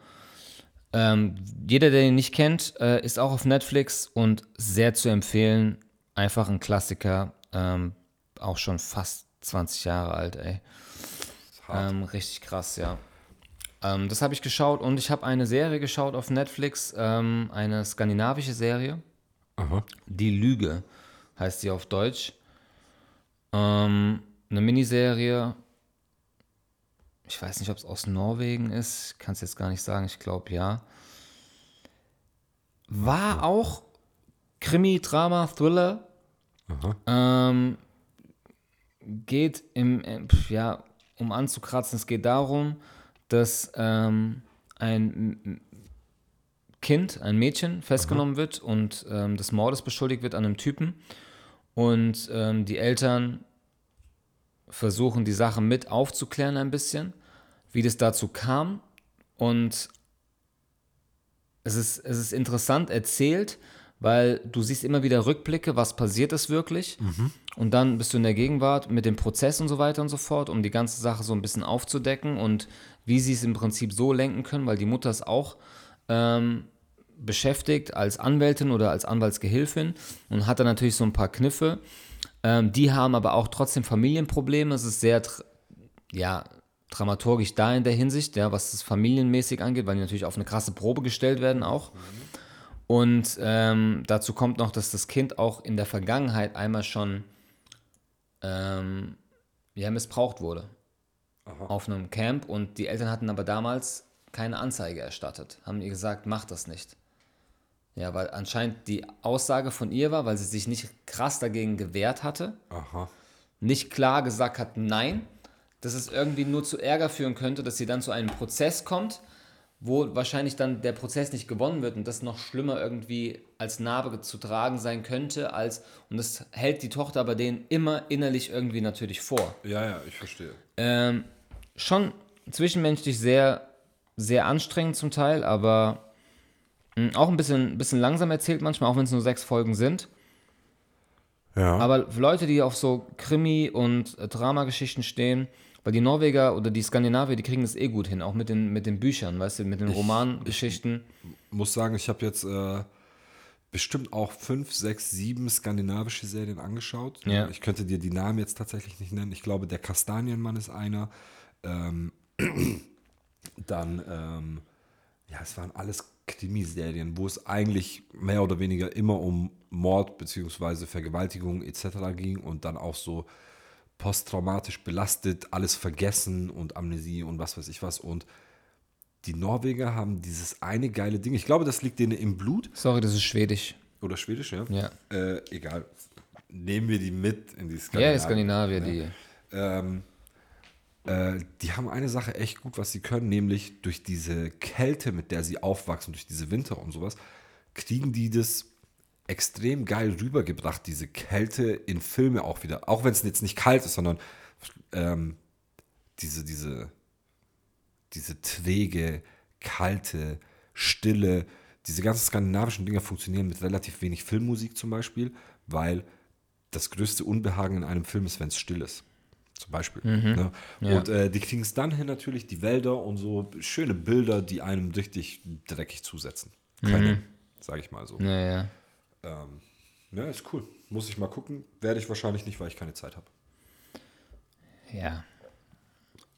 Ähm, jeder, der ihn nicht kennt, äh, ist auch auf Netflix und sehr zu empfehlen. Einfach ein Klassiker, ähm, auch schon fast 20 Jahre alt, ey. Ähm, richtig krass, ja. Ähm, das habe ich geschaut und ich habe eine Serie geschaut auf Netflix, ähm, eine skandinavische Serie. Aha. Die Lüge heißt sie auf Deutsch. Ähm, eine Miniserie. Ich weiß nicht, ob es aus Norwegen ist. Kann es jetzt gar nicht sagen. Ich glaube ja. War auch Krimi, Drama, Thriller. Ähm, geht im, äh, ja, um anzukratzen, es geht darum, dass ähm, ein Kind, ein Mädchen, festgenommen wird und ähm, des Mordes beschuldigt wird an einem Typen. Und ähm, die Eltern versuchen, die Sache mit aufzuklären ein bisschen, wie das dazu kam. Und es ist, es ist interessant erzählt, weil du siehst immer wieder Rückblicke, was passiert ist wirklich. Und dann bist du in der Gegenwart mit dem Prozess und so weiter und so fort, um die ganze Sache so ein bisschen aufzudecken und wie sie es im Prinzip so lenken können, weil die Mutter ist auch ähm, beschäftigt als Anwältin oder als Anwaltsgehilfin und hat dann natürlich so ein paar Kniffe. Ähm, die haben aber auch trotzdem Familienprobleme. Es ist sehr, ja, dramaturgisch da in der Hinsicht, ja, was das familienmäßig angeht, weil die natürlich auf eine krasse Probe gestellt werden auch. Und ähm, dazu kommt noch, dass das Kind auch in der Vergangenheit einmal schon ähm, ja, missbraucht wurde auf einem Camp und die Eltern hatten aber damals keine Anzeige erstattet, haben ihr gesagt, mach das nicht. Ja, weil anscheinend die Aussage von ihr war, weil sie sich nicht krass dagegen gewehrt hatte, Aha. nicht klar gesagt hat, nein, dass es irgendwie nur zu Ärger führen könnte, dass sie dann zu einem Prozess kommt, wo wahrscheinlich dann der Prozess nicht gewonnen wird und das noch schlimmer irgendwie als Narbe zu tragen sein könnte, als, und das hält die Tochter aber denen immer innerlich irgendwie natürlich vor. Ja, ja, ich verstehe. Ähm, schon zwischenmenschlich sehr, sehr anstrengend zum Teil, aber auch ein bisschen, bisschen langsam erzählt manchmal, auch wenn es nur sechs Folgen sind. Ja. Aber für Leute, die auf so Krimi- und äh, Dramageschichten stehen, weil die Norweger oder die Skandinavier, die kriegen das eh gut hin, auch mit den, mit den Büchern, weißt du, mit den Romangeschichten. muss sagen, ich habe jetzt äh, bestimmt auch fünf, sechs, sieben skandinavische Serien angeschaut. Ja. Ich könnte dir die Namen jetzt tatsächlich nicht nennen. Ich glaube, der Kastanienmann ist einer. Ähm, dann, ähm, ja, es waren alles Krimiserien, wo es eigentlich mehr oder weniger immer um Mord bzw. Vergewaltigung etc. ging und dann auch so posttraumatisch belastet, alles vergessen und Amnesie und was weiß ich was. Und die Norweger haben dieses eine geile Ding. Ich glaube, das liegt denen im Blut. Sorry, das ist schwedisch. Oder Schwedisch, ja? Ja. Äh, egal. Nehmen wir die mit in die Ja, Skandinavien. die Skandinavier, die. Ähm, äh, die haben eine Sache echt gut, was sie können, nämlich durch diese Kälte, mit der sie aufwachsen, durch diese Winter und sowas, kriegen die das extrem geil rübergebracht, diese Kälte in Filme auch wieder. Auch wenn es jetzt nicht kalt ist, sondern ähm, diese, diese, diese träge, kalte, stille, diese ganzen skandinavischen Dinge funktionieren mit relativ wenig Filmmusik zum Beispiel, weil das größte Unbehagen in einem Film ist, wenn es still ist. Zum Beispiel. Ne? Ja. Und äh, die kriegen es dann hin natürlich, die Wälder und so schöne Bilder, die einem richtig dreckig zusetzen. Können, sage ich mal so. Ja, ja. Ähm, ja, ist cool. Muss ich mal gucken. Werde ich wahrscheinlich nicht, weil ich keine Zeit habe. Ja.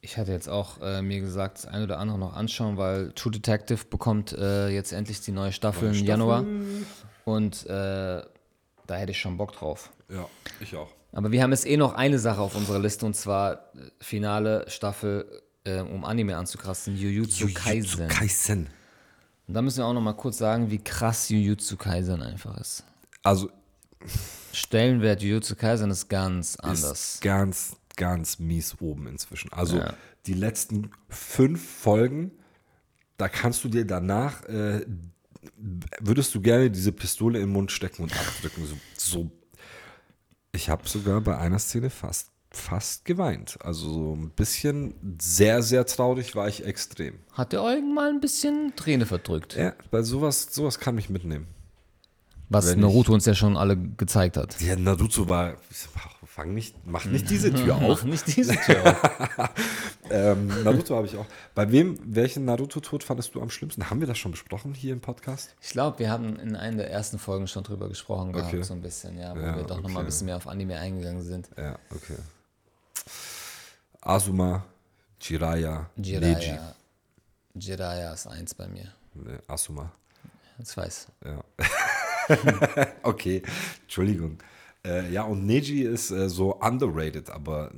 Ich hatte jetzt auch äh, mir gesagt, das eine oder andere noch anschauen, weil True Detective bekommt äh, jetzt endlich die neue Staffel Neue im Staffel. Januar. Und äh, da hätte ich schon Bock drauf. Ja, ich auch. Aber wir haben jetzt eh noch eine Sache auf unserer Liste und zwar äh, finale Staffel, äh, um Anime anzukratzen, Jujutsu Kaisen. Kaisen. Und da müssen wir auch noch mal kurz sagen, wie krass Jujutsu Kaisen einfach ist. Also Stellenwert Jujutsu Kaisen ist ganz anders. ist ganz, ganz mies oben inzwischen. Also Ja. die letzten fünf Folgen, da kannst du dir danach, äh, würdest du gerne diese Pistole in den Mund stecken und abdrücken. So, so. Ich habe sogar bei einer Szene fast, fast geweint. Also so ein bisschen sehr, sehr traurig war ich extrem. Hat der Eugen mal ein bisschen Träne verdrückt. Ja, bei sowas, sowas kann mich mitnehmen. Was wenn Naruto uns ja schon alle gezeigt hat. Ja, Naruto war, fang nicht, mach nicht diese Tür auf. Nicht diese Tür auf. Ähm, Naruto habe ich auch. Bei wem, welchen Naruto-Tod fandest du am schlimmsten? Haben wir das schon besprochen hier im Podcast? Ich glaube, wir haben in einer der ersten Folgen schon drüber gesprochen gehabt, Okay. so ein bisschen, ja, wo Ja, wir doch noch mal okay. ein bisschen mehr auf Anime eingegangen sind. Ja, okay. Asuma, Jiraiya, Neji. Jiraiya. Jiraiya ist eins bei mir. Nee, Asuma, Das weiß. ja. okay, Entschuldigung. Äh, ja, und Neji ist äh, so underrated, aber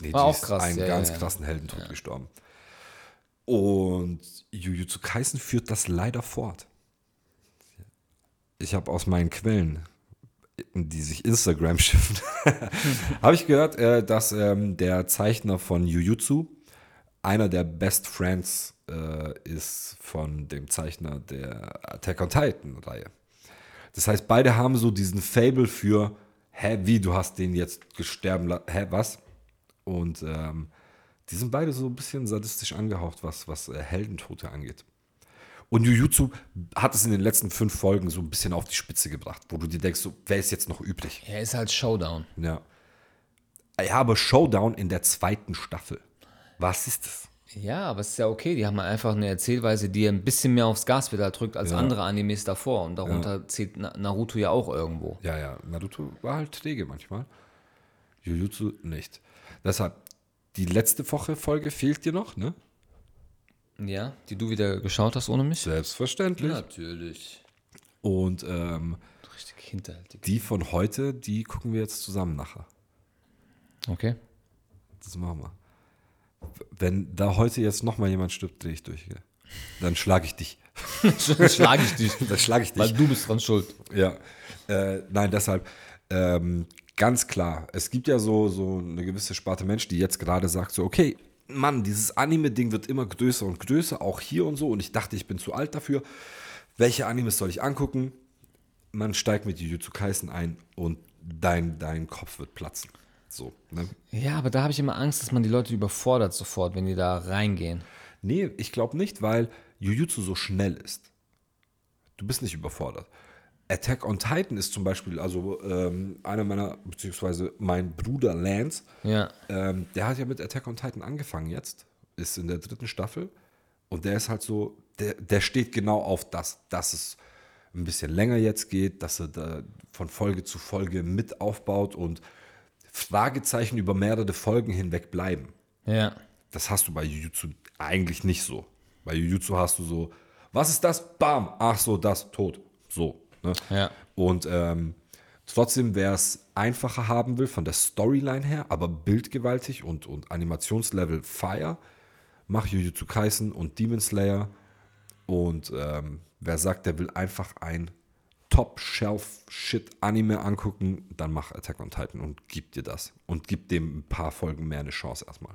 Neji War auch ist krass, einen ja, ganz ja, ja. krassen Heldentod gestorben. Und Jujutsu Kaisen führt das leider fort. Ich habe aus meinen Quellen, die sich Instagram schiffen, habe ich gehört, äh, dass ähm, der Zeichner von Jujutsu einer der Best Friends äh, ist von dem Zeichner der Attack on Titan Reihe. Das heißt, beide haben so diesen Fable für, hä, wie, du hast den jetzt gesterben lassen, hä, was? Und ähm, die sind beide so ein bisschen sadistisch angehaucht, was, was äh, Heldentote angeht. Und Jujutsu hat es in den letzten fünf Folgen so ein bisschen auf die Spitze gebracht, wo du dir denkst, so, wer ist jetzt noch übrig? Er ist halt Showdown. Ja. Ja, aber Showdown in der zweiten Staffel. Was ist das? Ja, aber es ist ja okay. Die haben halt einfach eine Erzählweise, die ein bisschen mehr aufs Gaspedal drückt als Ja. andere Animes davor. Und darunter zählt Na- Naruto ja auch irgendwo. Ja, ja, Naruto war halt träge manchmal. Jujutsu nicht. Deshalb, die letzte Woche Folge fehlt dir noch, ne? Ja, die du wieder geschaut hast ohne mich? Selbstverständlich. Natürlich. Und ähm, Richtig hinterhältig. die von heute, die gucken wir jetzt zusammen nachher. Okay. Das machen wir. Wenn da heute jetzt nochmal jemand stirbt, drehe ich durch. Gell? Dann schlage ich dich. Schlage ich dich. Dann schlage ich dich. Weil du bist dran schuld. Ja, äh, nein, deshalb ähm, ganz klar. Es gibt ja so, so eine gewisse Sparte Mensch, die jetzt gerade sagt so, okay, Mann, dieses Anime-Ding wird immer größer und größer, auch hier und so. Und ich dachte, ich bin zu alt dafür. Welche Animes soll ich angucken? Man steigt mit Jujutsu Kaisen ein und dein, dein Kopf wird platzen. So, ne? Ja, aber da habe ich immer Angst, dass man die Leute überfordert sofort, wenn die da reingehen. Nee, ich glaube nicht, weil Jujutsu so schnell ist. Du bist nicht überfordert. Attack on Titan ist zum Beispiel, also ähm, einer meiner, beziehungsweise mein Bruder Lance, Ja. ähm, der hat ja mit Attack on Titan angefangen jetzt, ist in der dritten Staffel und der ist halt so, der, der steht genau auf das, dass es ein bisschen länger jetzt geht, dass er da von Folge zu Folge mit aufbaut und Fragezeichen über mehrere Folgen hinweg bleiben Ja. das hast du bei Jujutsu eigentlich nicht so. Bei Jujutsu hast du so, was ist das? Bam, ach so, das, tot. So. Ne? Ja. Und ähm, trotzdem, wer es einfacher haben will, von der Storyline her, aber bildgewaltig und, und Animationslevel Fire, mach Jujutsu Kaisen und Demon Slayer. Und ähm, wer sagt, der will einfach ein Top-Shelf-Shit-Anime angucken, dann mach Attack on Titan und gib dir das. Und gib dem ein paar Folgen mehr eine Chance erstmal.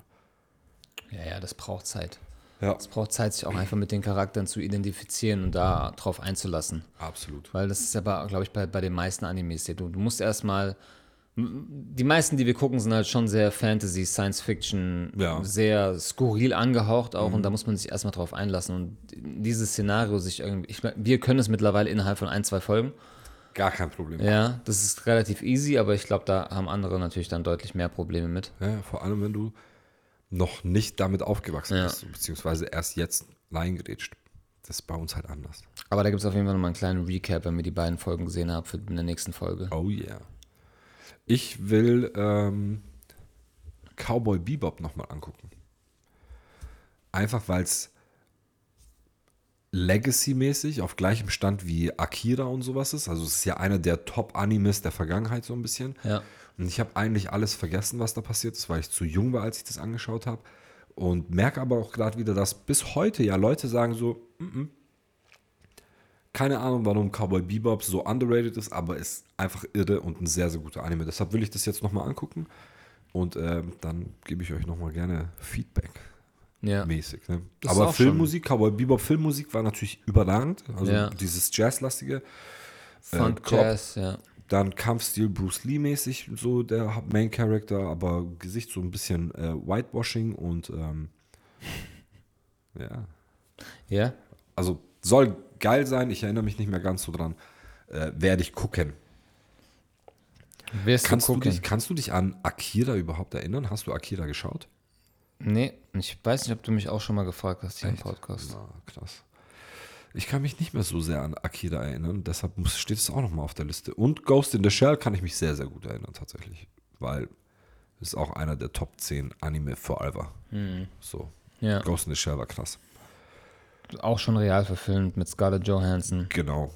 Ja, ja, das braucht Zeit. Ja, Es braucht Zeit, sich auch einfach mit den Charakteren zu identifizieren und da drauf einzulassen. absolut. Weil das ist aber, glaube ich, bei, bei den meisten Animes. Du, du musst erstmal. Die meisten, die wir gucken, sind halt schon sehr Fantasy, Science Fiction, Ja. Mhm. sehr skurril angehaucht auch und da muss man sich erstmal drauf einlassen und dieses Szenario sich irgendwie. Ich, wir können es mittlerweile innerhalb von ein, zwei Folgen. Gar kein Problem. Ja, das ist relativ easy, aber ich glaube, da haben andere natürlich dann deutlich mehr Probleme mit. Ja, vor allem, wenn du noch nicht damit aufgewachsen Ja. bist, beziehungsweise erst jetzt reingerätscht. Das ist bei uns halt anders. Aber da gibt es auf jeden Fall nochmal einen kleinen Recap, wenn wir die beiden Folgen gesehen haben für in der nächsten Folge. Oh yeah. Ich will ähm, Cowboy Bebop nochmal angucken. Einfach weil es Legacy-mäßig auf gleichem Stand wie Akira und sowas ist. Also es ist ja einer der Top-Animes der Vergangenheit so ein bisschen. Ja. Und ich habe eigentlich alles vergessen, was da passiert ist, weil ich zu jung war, als ich das angeschaut habe. Und merke aber auch gerade wieder, dass bis heute ja Leute sagen so, "Mm, mm, Keine Ahnung, warum Cowboy Bebop so underrated ist, aber ist einfach irre und ein sehr, sehr guter Anime. Deshalb will ich das jetzt nochmal angucken und ähm, dann gebe ich euch nochmal gerne Feedback. Ja. Mäßig. Ne? Aber Filmmusik, Cowboy Bebop Filmmusik war natürlich überragend. Also Ja. dieses Jazzlastige. Funk, äh, Jazz, ja. Dann Kampfstil Bruce Lee mäßig, so der Main Character, aber Gesicht so ein bisschen äh, Whitewashing und ähm, ja, Ja? also soll geil sein. Ich erinnere mich nicht mehr ganz so dran. Äh, werde ich gucken. Wirst Kannst du du, gucken? dich, kannst du dich an Akira überhaupt erinnern? Hast du Akira geschaut? Nee, ich weiß nicht, ob du mich auch schon mal gefragt hast hier im Echt? Podcast. Na, krass. Ich kann mich nicht mehr so sehr an Akira erinnern, deshalb muss, steht es auch nochmal auf der Liste. Und Ghost in the Shell kann ich mich sehr, sehr gut erinnern, tatsächlich. Weil es ist auch einer der Top 10 Anime forever. So. Ja. Ghost in the Shell war krass. Auch schon real verfilmt mit Scarlett Johansson. Genau.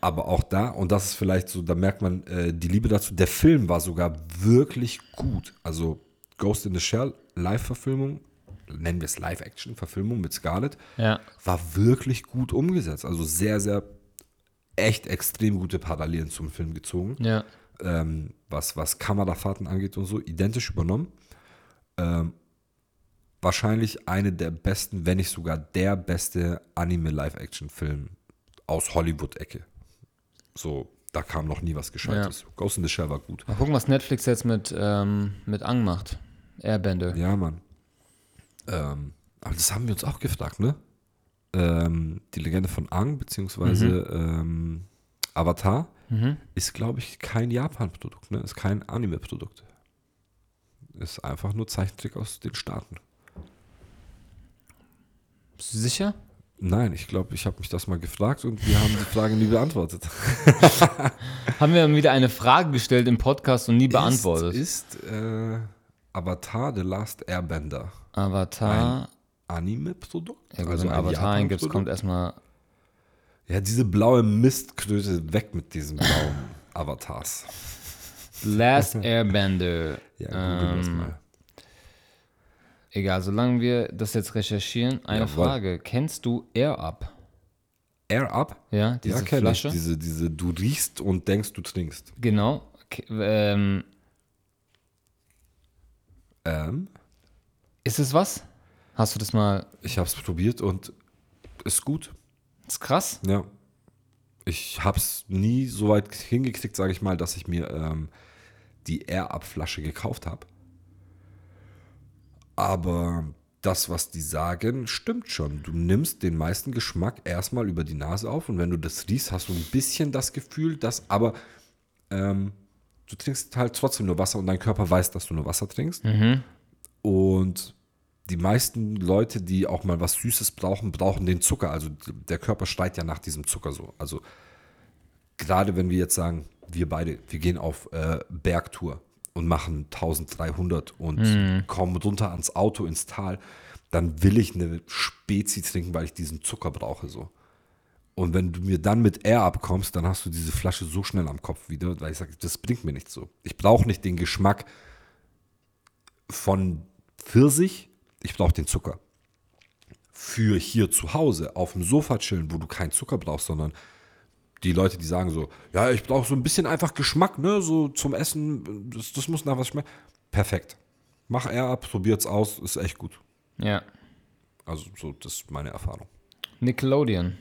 Aber auch da, und das ist vielleicht so, da merkt man äh, die Liebe dazu, der Film war sogar wirklich gut. Also Ghost in the Shell, Live-Verfilmung, nennen wir es Live-Action-Verfilmung mit Scarlett, Ja. war wirklich gut umgesetzt. Also sehr, sehr, echt extrem gute Parallelen zum Film gezogen. Ja. Ähm, was, was Kamerafahrten angeht und so, identisch übernommen. Ähm, wahrscheinlich eine der besten, wenn nicht sogar der beste Anime-Live-Action-Film aus Hollywood-Ecke. So, da kam noch nie was Gescheites. Ghost in the Shell war gut. Mal gucken, was Netflix jetzt mit, ähm, mit Ang macht. Airbender. Ja, Mann. Ähm, aber das haben wir uns auch gefragt, ne? Ähm, die Legende von Aang, beziehungsweise ähm, Avatar, ist, glaube ich, kein Japan-Produkt, ne? Ist kein Anime-Produkt. Ist einfach nur Zeichentrick aus den Staaten. Bist du sicher? Nein, ich glaube, ich habe mich das mal gefragt und wir haben die Frage nie beantwortet. Haben wir wieder eine Frage gestellt im Podcast und nie beantwortet. Ist, ist äh, Avatar The Last Airbender Avatar. Anime-Produkt? ja, gut, also ein Avatar Japan-Produkt? kommt erstmal. Ja, diese blaue Mistkröte, weg mit diesen blauen Avatars. Last Airbender. Ja, google das Ähm, mal. Egal, solange wir das jetzt recherchieren, eine Jawohl. Frage. Kennst du Air Up? Air Up? Ja, diese ja, Flasche. ich. Diese, diese, du riechst und denkst, du trinkst. Genau. K ähm, Ähm, ist es was? Hast du das mal? ich habe es probiert und ist gut. ist krass. Ja. Ich habe es nie so weit hingekriegt, sage ich mal, dass ich mir ähm, die Air Up Flasche gekauft habe. Aber das, was die sagen, stimmt schon. Du nimmst den meisten Geschmack erstmal über die Nase auf und wenn du das riechst, hast du ein bisschen das Gefühl, dass, aber ähm, du trinkst halt trotzdem nur Wasser und dein Körper weiß, dass du nur Wasser trinkst. Und die meisten Leute, die auch mal was Süßes brauchen, brauchen den Zucker. Also der Körper schreit ja nach diesem Zucker so. Also gerade wenn wir jetzt sagen, wir beide, wir gehen auf äh, Bergtour und machen 1300 und kommen runter ans Auto, ins Tal, dann will ich eine Spezi trinken, weil ich diesen Zucker brauche so. Und wenn du mir dann mit Air abkommst, dann hast du diese Flasche so schnell am Kopf wieder, weil ich sage, das bringt mir nichts so. Ich brauche nicht den Geschmack von Pfirsich, ich brauche den Zucker. Für hier zu Hause auf dem Sofa chillen, wo du keinen Zucker brauchst, sondern die Leute, die sagen so, ja, ich brauche so ein bisschen einfach Geschmack, ne, so zum Essen, das, das muss nach was schmecken. Perfekt. Mach er ab, probiert's aus, ist echt gut. Ja. Also so, das ist meine Erfahrung. Nickelodeon.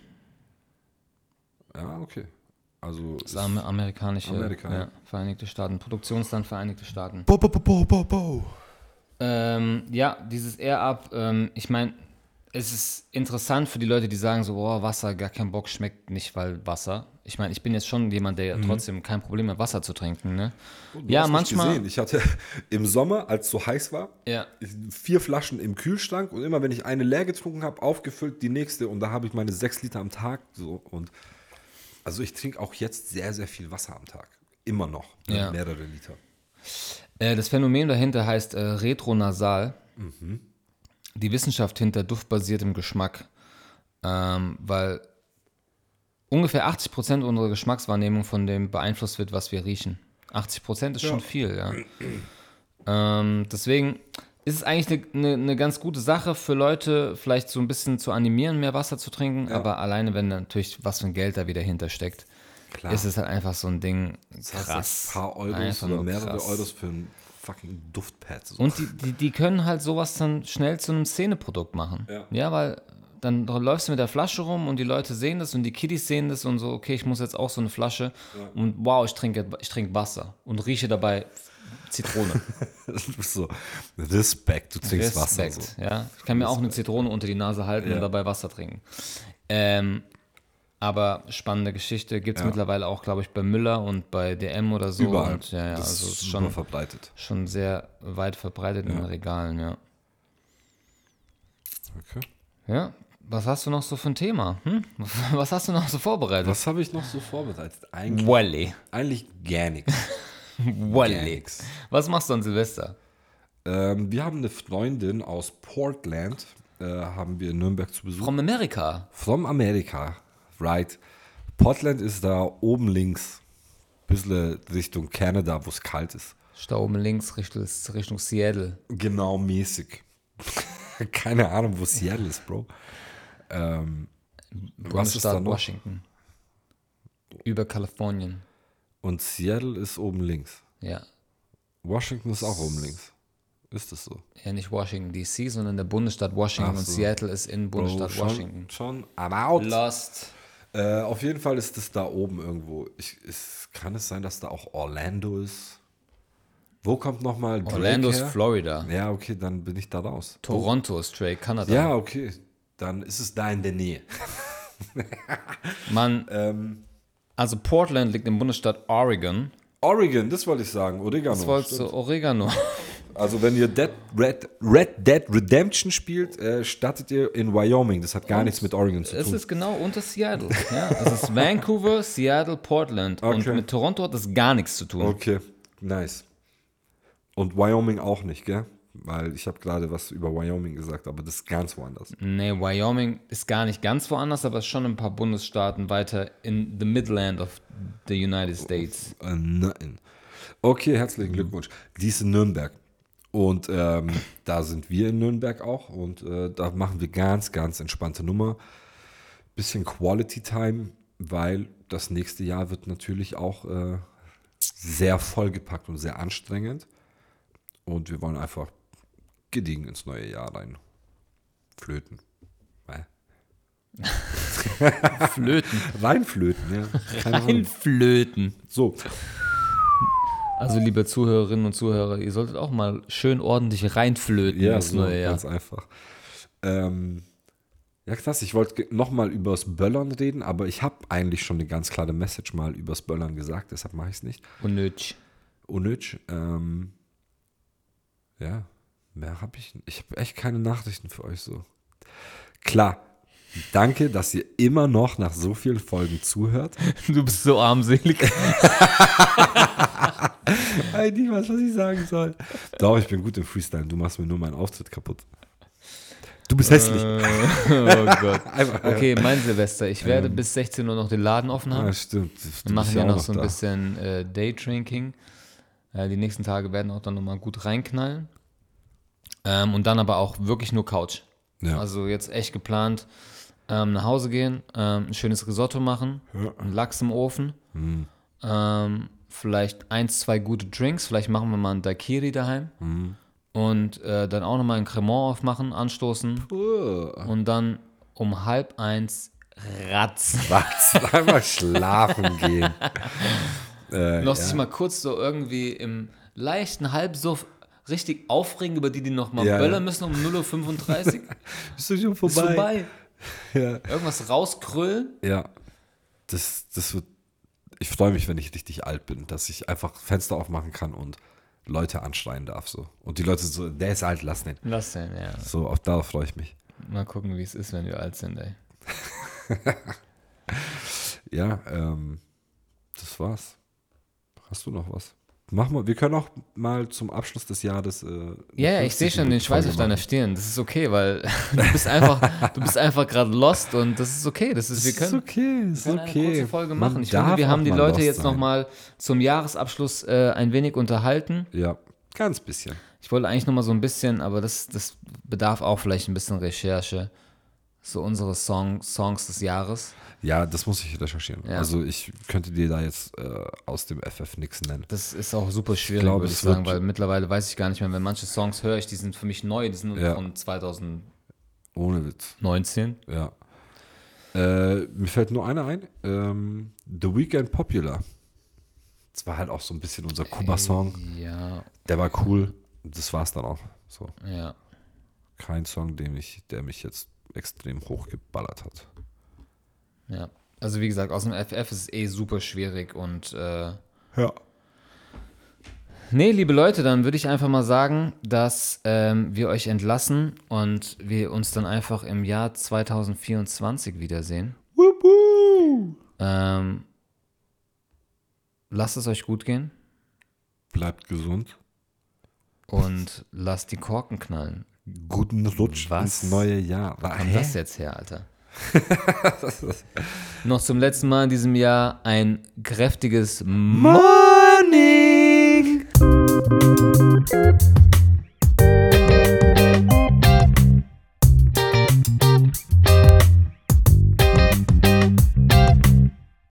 Ja, okay. Also Das ist am amerikanische Amerika, ja, ja. Vereinigte Staaten. Produktionsland Vereinigte Staaten. Bo, bo, bo, bo, bo, bo. Ähm, ja, dieses Air Up, ähm, ich meine, es ist interessant für die Leute, die sagen so, boah, Wasser, gar kein Bock, schmeckt nicht, weil Wasser. Ich meine, ich bin jetzt schon jemand, der trotzdem kein Problem hat, Wasser zu trinken, ne? Du ja, manchmal. Gesehen. Ich hatte im Sommer, als es so heiß war, Ja. vier Flaschen im Kühlschrank und immer wenn ich eine leer getrunken habe, aufgefüllt die nächste und da habe ich meine sechs Liter am Tag so und also ich trinke auch jetzt sehr, sehr viel Wasser am Tag. Immer noch. ne, Ja. Mehrere Liter. Äh, das Phänomen dahinter heißt äh, Retronasal. Die Wissenschaft hinter duftbasiertem Geschmack. Ähm, weil ungefähr 80% unserer Geschmackswahrnehmung von dem beeinflusst wird, was wir riechen. 80% ist schon viel, ja. ähm, deswegen, ist es eigentlich eine, eine, eine ganz gute Sache für Leute, vielleicht so ein bisschen zu animieren, mehr Wasser zu trinken. Aber alleine, wenn natürlich was für ein Geld da wieder hintersteckt, ist es halt einfach so ein Ding Das heißt, krass. Ein paar Euros oder mehrere krass. Euros für ein fucking Duftpad. So. Und die, die, die können halt sowas dann schnell zu einem Szeneprodukt machen. Ja. weil dann läufst du mit der Flasche rum und die Leute sehen das und die Kiddies sehen das und so, okay, ich muss jetzt auch so eine Flasche und wow, ich trinke ich trinke Wasser und rieche dabei Zitrone. Du bist so, Respekt, du trinkst Wasser. Respekt, So. ja. Ich kann mir auch eine Zitrone unter die Nase halten Ja. und dabei Wasser trinken. Ähm, aber spannende Geschichte gibt es Ja. mittlerweile auch, glaube ich, bei Müller und bei DM oder so. Überall. Und, ja, ja, das also ist schon verbreitet. schon sehr weit verbreitet in den Regalen, ja. Okay. Ja, was hast du noch so für ein Thema? Hm? Was hast du noch so vorbereitet? Was habe ich noch so vorbereitet? Eigentlich, Wally. eigentlich gar nichts. Wally. nix. Was machst du an Silvester? Ähm, wir haben eine Freundin aus Portland, äh, haben wir in Nürnberg zu Besuch. From America. From America, right. Portland ist da oben links, bisschen Richtung Canada, wo es kalt ist. Ist da oben links Richtung, Richtung Seattle. Genau mäßig. Keine Ahnung, wo Seattle ist, Bro. Ähm, was ist da Bundesstaat noch? Washington. Über Kalifornien. Und Seattle ist oben links. Ja. Washington ist auch oben links. Ist das so? Ja, nicht Washington DC, sondern der Bundesstaat Washington Ach und so. Seattle ist in Bundesstaat schon, Washington. Schon about. Lost. Äh, auf jeden Fall ist das da oben irgendwo. Ich, ist, kann es sein, dass da auch Orlando ist? Wo kommt nochmal Drake Orlando ist her? Florida. Ja, okay, dann bin ich da raus. Toronto ist Drake, Kanada. Ja, okay. Dann ist es da in der Nähe. Mann, Ähm, also Portland liegt im Bundesstaat Oregon. Oregon, das wollte ich sagen. Oregano. Was wolltest du? Oregano. Also wenn ihr Dead, Red, Red Dead Redemption spielt, äh, startet ihr in Wyoming. Das hat gar nichts mit Oregon zu Es tun. ist genau unter Seattle. Ja, es ist Vancouver, Seattle, Portland. Und Okay. mit Toronto hat das gar nichts zu tun. Okay, nice. Und Wyoming auch nicht, gell? Weil ich habe gerade was über Wyoming gesagt, aber das ist ganz woanders. Nee, Wyoming ist gar nicht ganz woanders, aber ist schon ein paar Bundesstaaten weiter in the Midland of the United States. Äh, nein. Okay, herzlichen Glückwunsch. Die ist in Nürnberg. Und ähm, da sind wir in Nürnberg auch. Und äh, da machen wir ganz, ganz entspannte Nummer. Bisschen Quality Time, weil das nächste Jahr wird natürlich auch äh, sehr vollgepackt und sehr anstrengend. Und wir wollen einfach gediegen ins neue Jahr rein. Flöten. Flöten. Reinflöten, ja. Keine Ahnung. Einflöten. So, Also, liebe Zuhörerinnen und Zuhörer, ihr solltet auch mal schön ordentlich reinflöten Ja, ins so, neue Jahr. ganz einfach. Ähm, ja, krass, ich wollte nochmal übers Böllern reden, aber ich habe eigentlich schon eine ganz klare Message mal übers Böllern gesagt, deshalb mache ich es nicht. Unnötig. Unnötig. Ähm, ja, mehr habe ich. Ich habe echt keine Nachrichten für euch so. Klar, danke, dass ihr immer noch nach so vielen Folgen zuhört. Du bist so armselig. Ey, nicht was, was ich sagen soll. Doch, ich bin gut im Freestyle. Du machst mir nur meinen Auftritt kaputt. Du bist hässlich. oh Gott. Okay, mein Silvester. Ich werde bis 16 Uhr noch den Laden offen haben. Ja, stimmt. Du Wir machen ja noch so ein da. bisschen äh, Daydrinking. Äh, die nächsten Tage werden auch dann nochmal gut reinknallen. Ähm, und dann aber auch wirklich nur Couch. Ja. Also jetzt echt geplant, ähm, nach Hause gehen, ähm, ein schönes Risotto machen, einen Lachs im Ofen, Mhm. ähm, vielleicht eins, zwei gute Drinks, vielleicht machen wir mal einen Daiquiri daheim Mhm. und äh, dann auch nochmal ein Cremant aufmachen, anstoßen und dann um halb eins ratzen. Was? Einfach schlafen gehen. Äh, noch ja. sich mal kurz so irgendwie im leichten Halbsuff richtig aufregen über die, die noch mal Ja, böllern ja. müssen um 0.35 Uhr. Bist du schon Ist vorbei? Ja. Irgendwas rauskrüllen. ja. Das, das wird. Ich freue mich, wenn ich richtig alt bin, dass ich einfach Fenster aufmachen kann und Leute anschreien darf. So. Und die Leute so, der ist alt, lass den. Lass den, ja. So, auf, darauf freue ich mich. Mal gucken, wie es ist, wenn wir alt sind, ey. Ja, ähm, das war's. Hast du noch was? Mach mal, wir können auch mal zum Abschluss des Jahres. Äh, Ja, ja, ich sehe schon den 50 Schweiß auf deiner. Stirn. Das ist okay, weil du bist einfach, du bist einfach gerade lost und das ist okay. Das ist, wir ist können, okay, ist wir können okay. eine kurze Folge Man machen. Ich darf finde, wir haben die Leute jetzt nochmal zum Jahresabschluss äh, ein wenig unterhalten. Ja, ganz bisschen. Ich wollte eigentlich noch mal so ein bisschen, aber das, das bedarf auch vielleicht ein bisschen Recherche. So unsere Song, Songs des Jahres. Ja, das muss ich recherchieren. Ja. Also ich könnte dir da jetzt äh, aus dem FF nichts nennen. Das ist auch super schwierig, glaube, würde ich sagen, weil mittlerweile weiß ich gar nicht mehr, wenn manche Songs höre ich, die sind für mich neu, die sind Ja. von 2019. Ohne Witz. Ja. Äh, mir fällt nur einer ein. Ähm, The Weekend Popular. Das war halt auch so ein bisschen unser Kuba-Song. Ja, Der war cool. Das war's dann auch. So. ja. Kein Song, dem ich, der mich jetzt extrem hochgeballert hat. Ja, also wie gesagt, aus dem FF ist es eh super schwierig und äh, Ja. nee, liebe Leute, dann würde ich einfach mal sagen, dass ähm, wir euch entlassen und wir uns dann einfach im Jahr 2024 wiedersehen. Ähm, lasst es euch gut gehen Bleibt gesund. und lasst die Korken knallen. Guten Rutsch Was? ins neue Jahr. Wo kam das jetzt her, Alter? Noch zum letzten Mal in diesem Jahr ein kräftiges Morning.